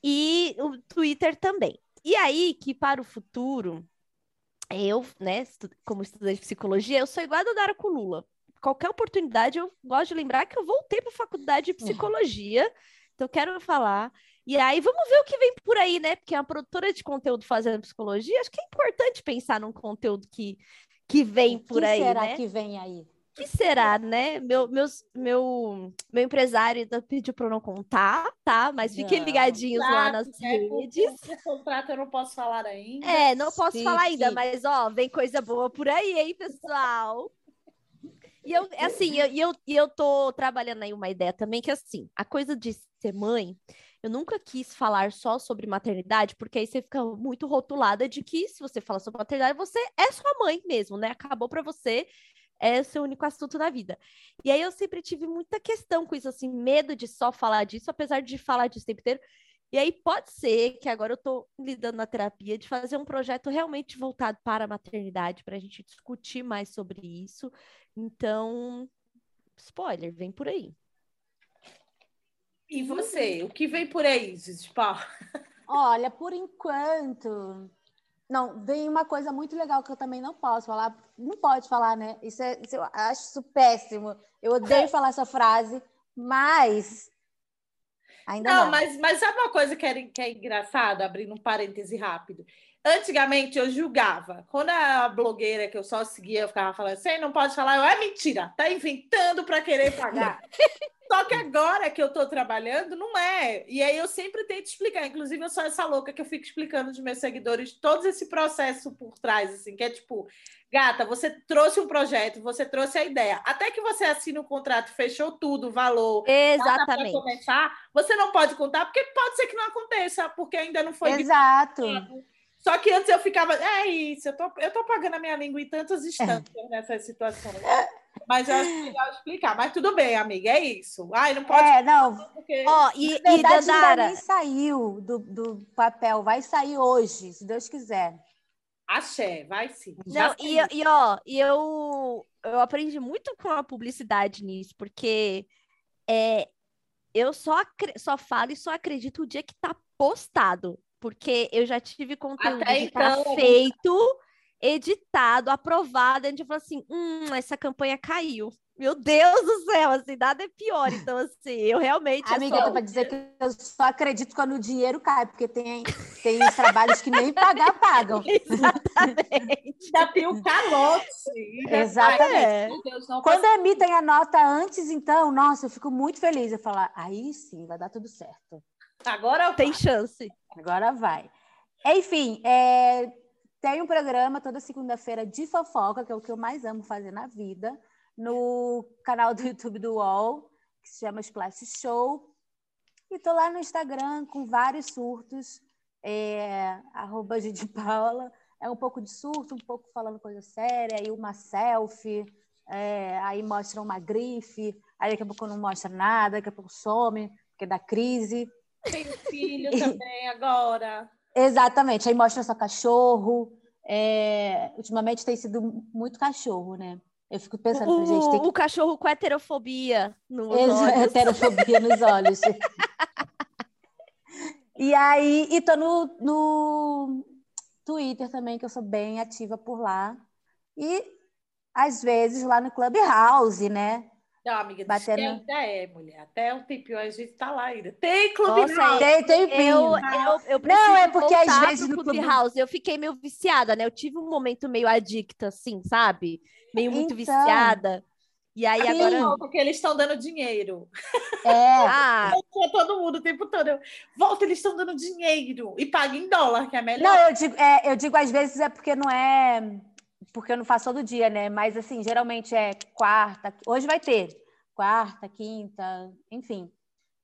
E o Twitter também. E aí, que para o futuro, eu, né, como estudante de psicologia, eu sou igual a Dodara com Lula. Qualquer oportunidade, eu gosto de lembrar que eu voltei para a faculdade de psicologia, <laughs> então quero falar. E aí, vamos ver o que vem por aí, né? Porque é uma produtora de conteúdo fazendo psicologia, acho que é importante pensar num conteúdo que, que vem por aí. O que será né? que vem aí? Que será, né? Meu, meus, meu, meu empresário pediu para eu não contar, tá? Mas fiquem ligadinhos claro, lá nas é, redes. O contrato eu não posso falar ainda. É, não posso sim, falar ainda, sim. mas ó, vem coisa boa por aí, hein, pessoal? E eu, assim, e eu, eu, eu tô trabalhando aí uma ideia também que assim, a coisa de ser mãe, eu nunca quis falar só sobre maternidade, porque aí você fica muito rotulada de que se você fala sobre maternidade, você é sua mãe mesmo, né? Acabou para você é o seu único assunto na vida. E aí eu sempre tive muita questão com isso, assim, medo de só falar disso, apesar de falar disso o tempo inteiro. E aí pode ser que agora eu estou lidando na terapia de fazer um projeto realmente voltado para a maternidade, para a gente discutir mais sobre isso. Então, spoiler, vem por aí. E você, o que vem por aí, Gigi Olha, por enquanto, não, vem uma coisa muito legal que eu também não posso falar. Não pode falar, né? Isso, é, isso eu acho isso péssimo. Eu odeio <laughs> falar essa frase, mas. Ainda não, não. Mas, mas sabe uma coisa que é, que é engraçada, abrindo um parêntese rápido? Antigamente eu julgava. Quando a blogueira que eu só seguia, eu ficava falando, você não pode falar, eu, é mentira, tá inventando para querer pagar. <laughs> Só que agora que eu estou trabalhando, não é. E aí eu sempre tento explicar. Inclusive, eu sou essa louca que eu fico explicando aos meus seguidores todo esse processo por trás, assim, que é tipo, gata, você trouxe um projeto, você trouxe a ideia. Até que você assina o contrato, fechou tudo, o valor. Exatamente. começar, você não pode contar, porque pode ser que não aconteça, porque ainda não foi. Exato. Só que antes eu ficava, é isso, eu tô, eu tô pagando a minha língua em tantas instâncias é. nessas situações. Mas eu acho legal explicar. Mas tudo bem, amiga, é isso. Ai, não pode. É, não. Porque... Oh, e, Na verdade, e Dandara... nem saiu do, do papel. Vai sair hoje, se Deus quiser. Axé, vai sim. Não, e, e, ó, e eu, eu aprendi muito com a publicidade nisso, porque é, eu só, só falo e só acredito o dia que tá postado. Porque eu já tive conteúdo Até tá então, tá feito editado, aprovado, a gente falou assim, hum, essa campanha caiu. Meu Deus do céu, assim, nada é pior. Então, assim, eu realmente. Amiga, só... para dizer que eu só acredito quando o dinheiro cai, porque tem, tem <laughs> trabalhos que nem pagar pagam. <laughs> Exatamente. Já tem o calote. Exatamente. É. Deus, quando emitem a nota antes, então, nossa, eu fico muito feliz. Eu falar, aí sim, vai dar tudo certo. Agora tem chance. Agora vai. Enfim, é, tem um programa toda segunda-feira de fofoca, que é o que eu mais amo fazer na vida, no canal do YouTube do UOL, que se chama Splash Show. E tô lá no Instagram com vários surtos, é, arroba de Paula. É um pouco de surto, um pouco falando coisa séria, aí uma selfie, é, aí mostra uma grife, aí daqui a pouco não mostra nada, daqui a pouco some, porque dá crise. Tem filho também agora. Exatamente. Aí mostra só cachorro. é, ultimamente tem sido muito cachorro, né? Eu fico pensando, o, gente, tem que... o cachorro com heterofobia nos Ex- olhos. <laughs> heterofobia nos olhos. <laughs> e aí, e tô no, no Twitter também, que eu sou bem ativa por lá. E às vezes lá no Clubhouse, né? Não, amiga, Batendo- diz que ainda é, mulher. Até um tempinho a gente tá lá ainda. Tem clube Nossa, House. Tem tempinho. Eu, eu, eu preciso é porque às vezes no Clubhouse. Eu fiquei meio viciada, né? Eu tive um momento meio adicta, assim, sabe? Meio muito Então. viciada. E aí Sim. agora. Não, porque eles estão dando dinheiro. É, <laughs> Ah, todo mundo o tempo todo. Eu, Volta, eles estão dando dinheiro. E paga em dólar, que é melhor. Não, eu digo, é, eu digo às vezes é porque não é. Porque eu não faço todo dia, né? Mas assim, geralmente é quarta. Hoje vai ter. Quarta, quinta, enfim.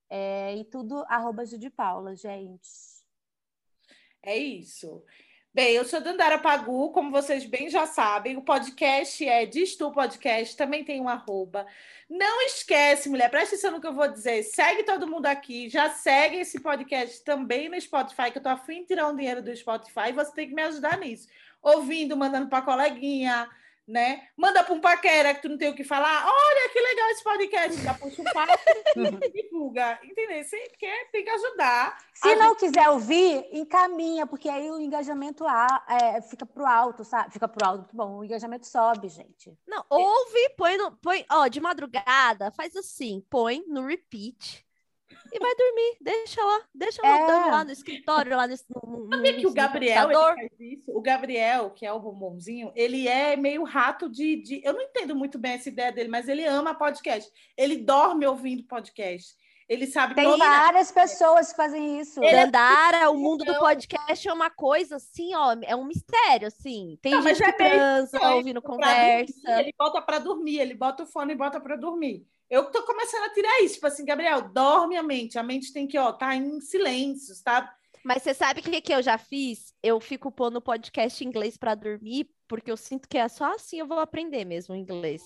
É, e tudo arroba Ju de Paula, gente. É isso. Bem, eu sou Dandara Pagu, como vocês bem já sabem, o podcast é Diz Tu Podcast, também tem um arroba. Não esquece, mulher, presta atenção no que eu vou dizer. Segue todo mundo aqui, já segue esse podcast também no Spotify, que eu tô afim de tirar um dinheiro do Spotify, e você tem que me ajudar nisso. Ouvindo, mandando para coleguinha, né? Manda para um paquera que tu não tem o que falar. Olha que legal esse podcast, já puxa um papo e <laughs> divulga. Entendeu? Você quer, tem que ajudar. Se A não quiser ouvir, encaminha, porque aí o engajamento a- é, fica pro alto, sabe? Fica pro alto, muito bom. O engajamento sobe, gente. não, ouve, põe no. Põe, ó, de madrugada, faz assim, põe no repeat e vai dormir. Deixa lá, deixa É. lá no escritório, lá nesse. No, no, Sabia que o no Gabriel faz isso? O Gabriel, que é o bombonzinho, ele é meio rato de, de. Eu não entendo muito bem essa ideia dele, mas ele ama podcast. Ele dorme ouvindo podcast. Ele sabe Tem toda- várias pessoas que fazem isso. Ele é Dandara, o mundo do Não. podcast é uma coisa assim, ó, é um mistério, assim. Tem Não, gente é que meio transa, estranho ouvindo conversa. dormir, ele bota para dormir, ele bota o fone e bota para dormir. Eu tô começando a tirar isso, tipo assim, Gabriel, dorme a mente. A mente tem que, ó, tá em silêncio, tá? Mas você sabe o que, que eu já fiz? Eu fico pondo podcast em inglês pra dormir, porque eu sinto que é só assim eu vou aprender mesmo o inglês.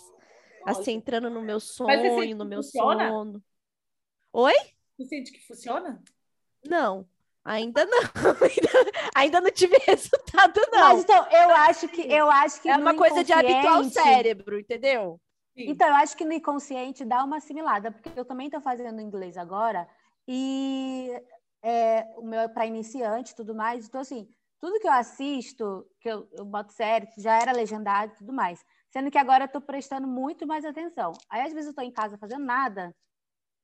Assim, entrando no meu sonho, no meu funciona? sono. Oi? Você sente que funciona? Não, ainda não. Ainda, <laughs> ainda não tive <laughs> resultado, não. Mas então, eu acho que eu acho que é uma coisa de habituar o cérebro, entendeu? Sim. Então, eu acho que no inconsciente dá uma assimilada, porque eu também estou fazendo inglês agora, e é, o meu é para iniciante tudo mais. Então, assim, tudo que eu assisto, que eu, eu boto série, já era legendado e tudo mais. Sendo que agora eu estou prestando muito mais atenção. Aí, às vezes, eu estou em casa fazendo nada,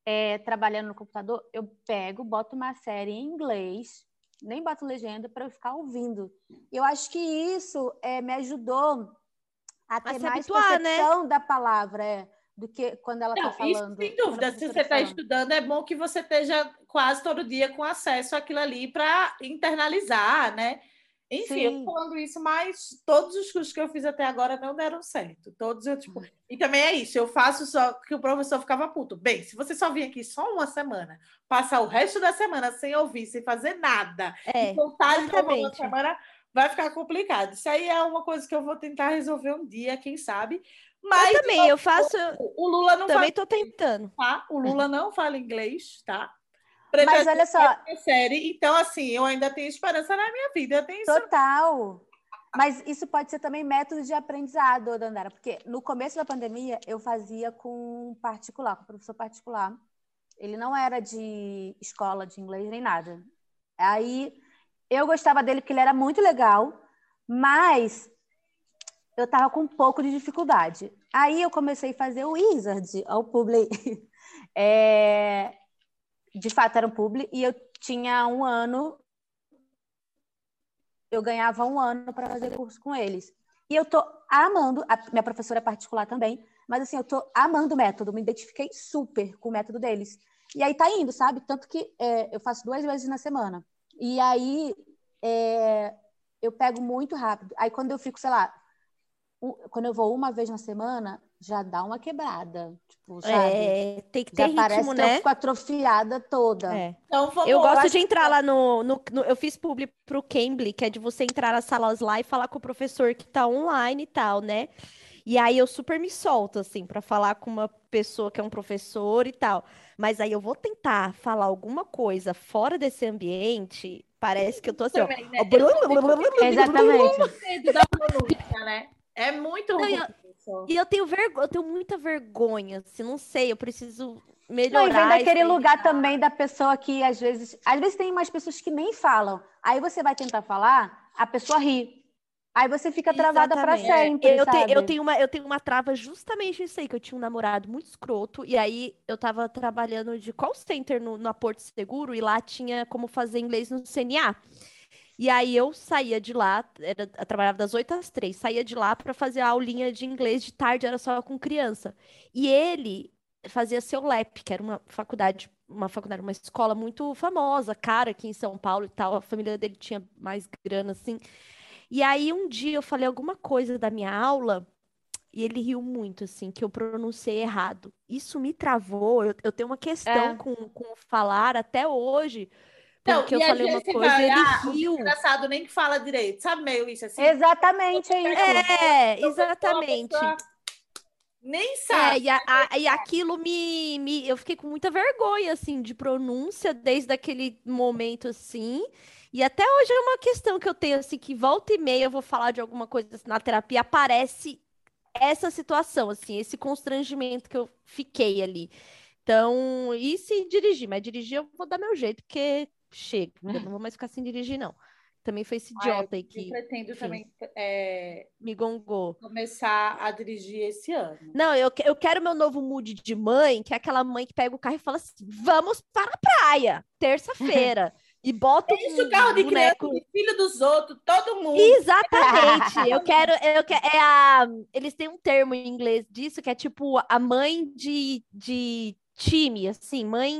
é, trabalhando no computador, eu pego, boto uma série em inglês, nem boto legenda para eu ficar ouvindo. Eu acho que isso é, me ajudou a ter mais habituar, né? percepção da palavra, é, do que quando ela está Não, isso falando. sem dúvida. Se professora você está falando. estudando, é bom que você esteja quase todo dia com acesso àquilo ali para internalizar, né? Enfim, eu Sim. falando isso, mas todos os cursos que eu fiz até agora não deram certo. Todos eu, tipo. E também é isso, eu faço só que o professor ficava puto. Bem, se você só vir aqui só uma semana, passar o resto da semana sem ouvir, sem fazer nada, É, e de novo uma semana, vai ficar complicado. Isso aí é uma coisa que eu vou tentar resolver um dia, quem sabe. Mas eu também, eu faço, o Lula não também fala tô tentando. tá? O Lula não fala inglês, tá? Mas olha só, série, então assim, eu ainda tenho esperança na minha vida. Eu tenho isso. total. Mas isso pode ser também método de aprendizado, Dandara, porque no começo da pandemia eu fazia com particular, com professor particular. Ele não era de escola de inglês nem nada. Aí eu gostava dele porque ele era muito legal, mas eu tava com um pouco de dificuldade. Aí eu comecei a fazer o Wizard, ao Publi. <laughs> É, de fato era um Publi, e eu tinha um ano eu ganhava um ano para fazer curso com eles. E eu tô amando, a minha professora é particular também, mas assim, eu tô amando o método, me identifiquei super com o método deles. E aí tá indo, sabe? Tanto que é, eu faço duas vezes na semana. E aí é, eu pego muito rápido. Aí quando eu fico, sei lá, um- quando eu vou uma vez na semana, já dá uma quebrada. Tipo, sabe? É, tem que ter já parece ritmo, que eu né? fico atrofiada toda. É. Então vamos Eu gosto de entrar lá no, no, no- Eu fiz publi pro Cambly, que é de você entrar nas salas lá e falar com o professor que tá online e tal, né? E aí eu super me solto, assim, pra falar com uma pessoa que é um professor e tal. Mas aí eu vou tentar falar alguma coisa fora desse ambiente, Parece que eu tô assim, ó. Também, né? <laughs> Exatamente. da pronúncia, né? É muito Não, ruim. e eu- eu tenho vergonha, eu tenho muita vergonha, assim, não sei, eu preciso Não, melhorar. e vem daquele lugar também da pessoa que às vezes. Às vezes tem umas pessoas que nem falam. Aí você vai tentar falar, a pessoa ri. Aí você fica travada para Exatamente. sempre. Eu, te- eu tenho uma, eu tenho uma trava justamente nisso aí, que eu tinha um namorado muito escroto, e aí eu tava trabalhando de call center no, na Porto Seguro, e lá tinha como fazer inglês no CNA. E aí eu saía de lá, era, eu trabalhava das 8 às 3, saía de lá para fazer a aulinha de inglês de tarde, era só com criança. E ele fazia seu LEP, que era uma faculdade, uma faculdade, uma escola muito famosa, cara, aqui em São Paulo e tal. A família dele tinha mais grana, assim. E aí um dia eu falei alguma coisa da minha aula e ele riu muito, assim, que eu pronunciei errado. Isso me travou. Eu, eu tenho uma questão É. com, com o falar até hoje, Não, porque eu falei uma coisa e vai, ele ah, o riu. engraçado nem que fala direito. Sabe meio isso assim? Exatamente, é isso. É, exatamente. Nem É, sabe. e, a- a- e aquilo me, me. Eu fiquei com muita vergonha, assim, de pronúncia desde aquele momento, assim. E até hoje é uma questão que eu tenho, assim, que volta e meia eu vou falar de alguma coisa assim, na terapia, aparece essa situação, assim, esse constrangimento que eu fiquei ali. Então, e se dirigir? Mas dirigir eu vou dar meu jeito, porque chega. Eu não vou mais ficar sem dirigir, não. Também foi esse Ah, eu- idiota aí Eu que pretendo enfim. também é, me gongou. começar a dirigir esse ano. Não, eu, eu quero meu novo mood de mãe, que é aquela mãe que pega o carro e fala assim: vamos para a praia, terça-feira. <laughs> E bota Isso, um carro de criança, boneco. de filho dos outros, todo mundo. Exatamente. <laughs> Eu quero, eu quero. É a, eles têm um termo em inglês disso que é tipo a mãe de, de time, assim, mãe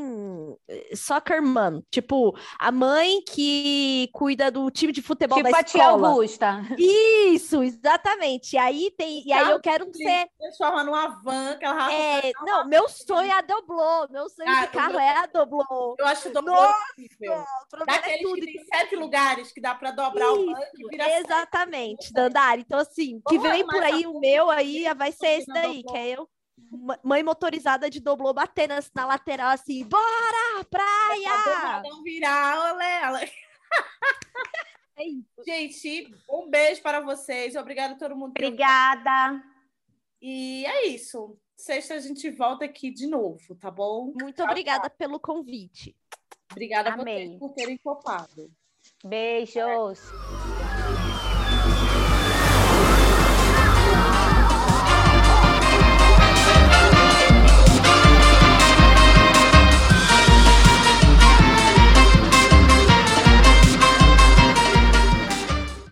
eh, soccer mom. Tipo, a mãe que cuida do time de futebol Tipo da a tia escola. Augusta. Isso, exatamente. E aí tem, e aí eu quero ser Transforma numa van, que ela É, não, meu sonho é a Doblô. Meu sonho Ah, de carro Doblô. é a Doblô. Eu acho dobro Nossa! incrível. O é Daqueles tudo. que tem sete lugares que dá para dobrar o banco e Isso, virar sete. exatamente, Dandara. Então, assim, que Vamos vem arrumar por aí o meu de aí vai ser esse daí, Doblô. que é eu, mãe motorizada de Doblô, batendo na lateral, assim, bora, praia! Não virar, olé. É. Gente, um beijo para vocês. Obrigada a todo mundo. Obrigada. E é isso. Sexta a gente volta aqui de novo, tá bom? Muito obrigada pelo convite. Obrigada a Amei. vocês por terem topado. Beijos.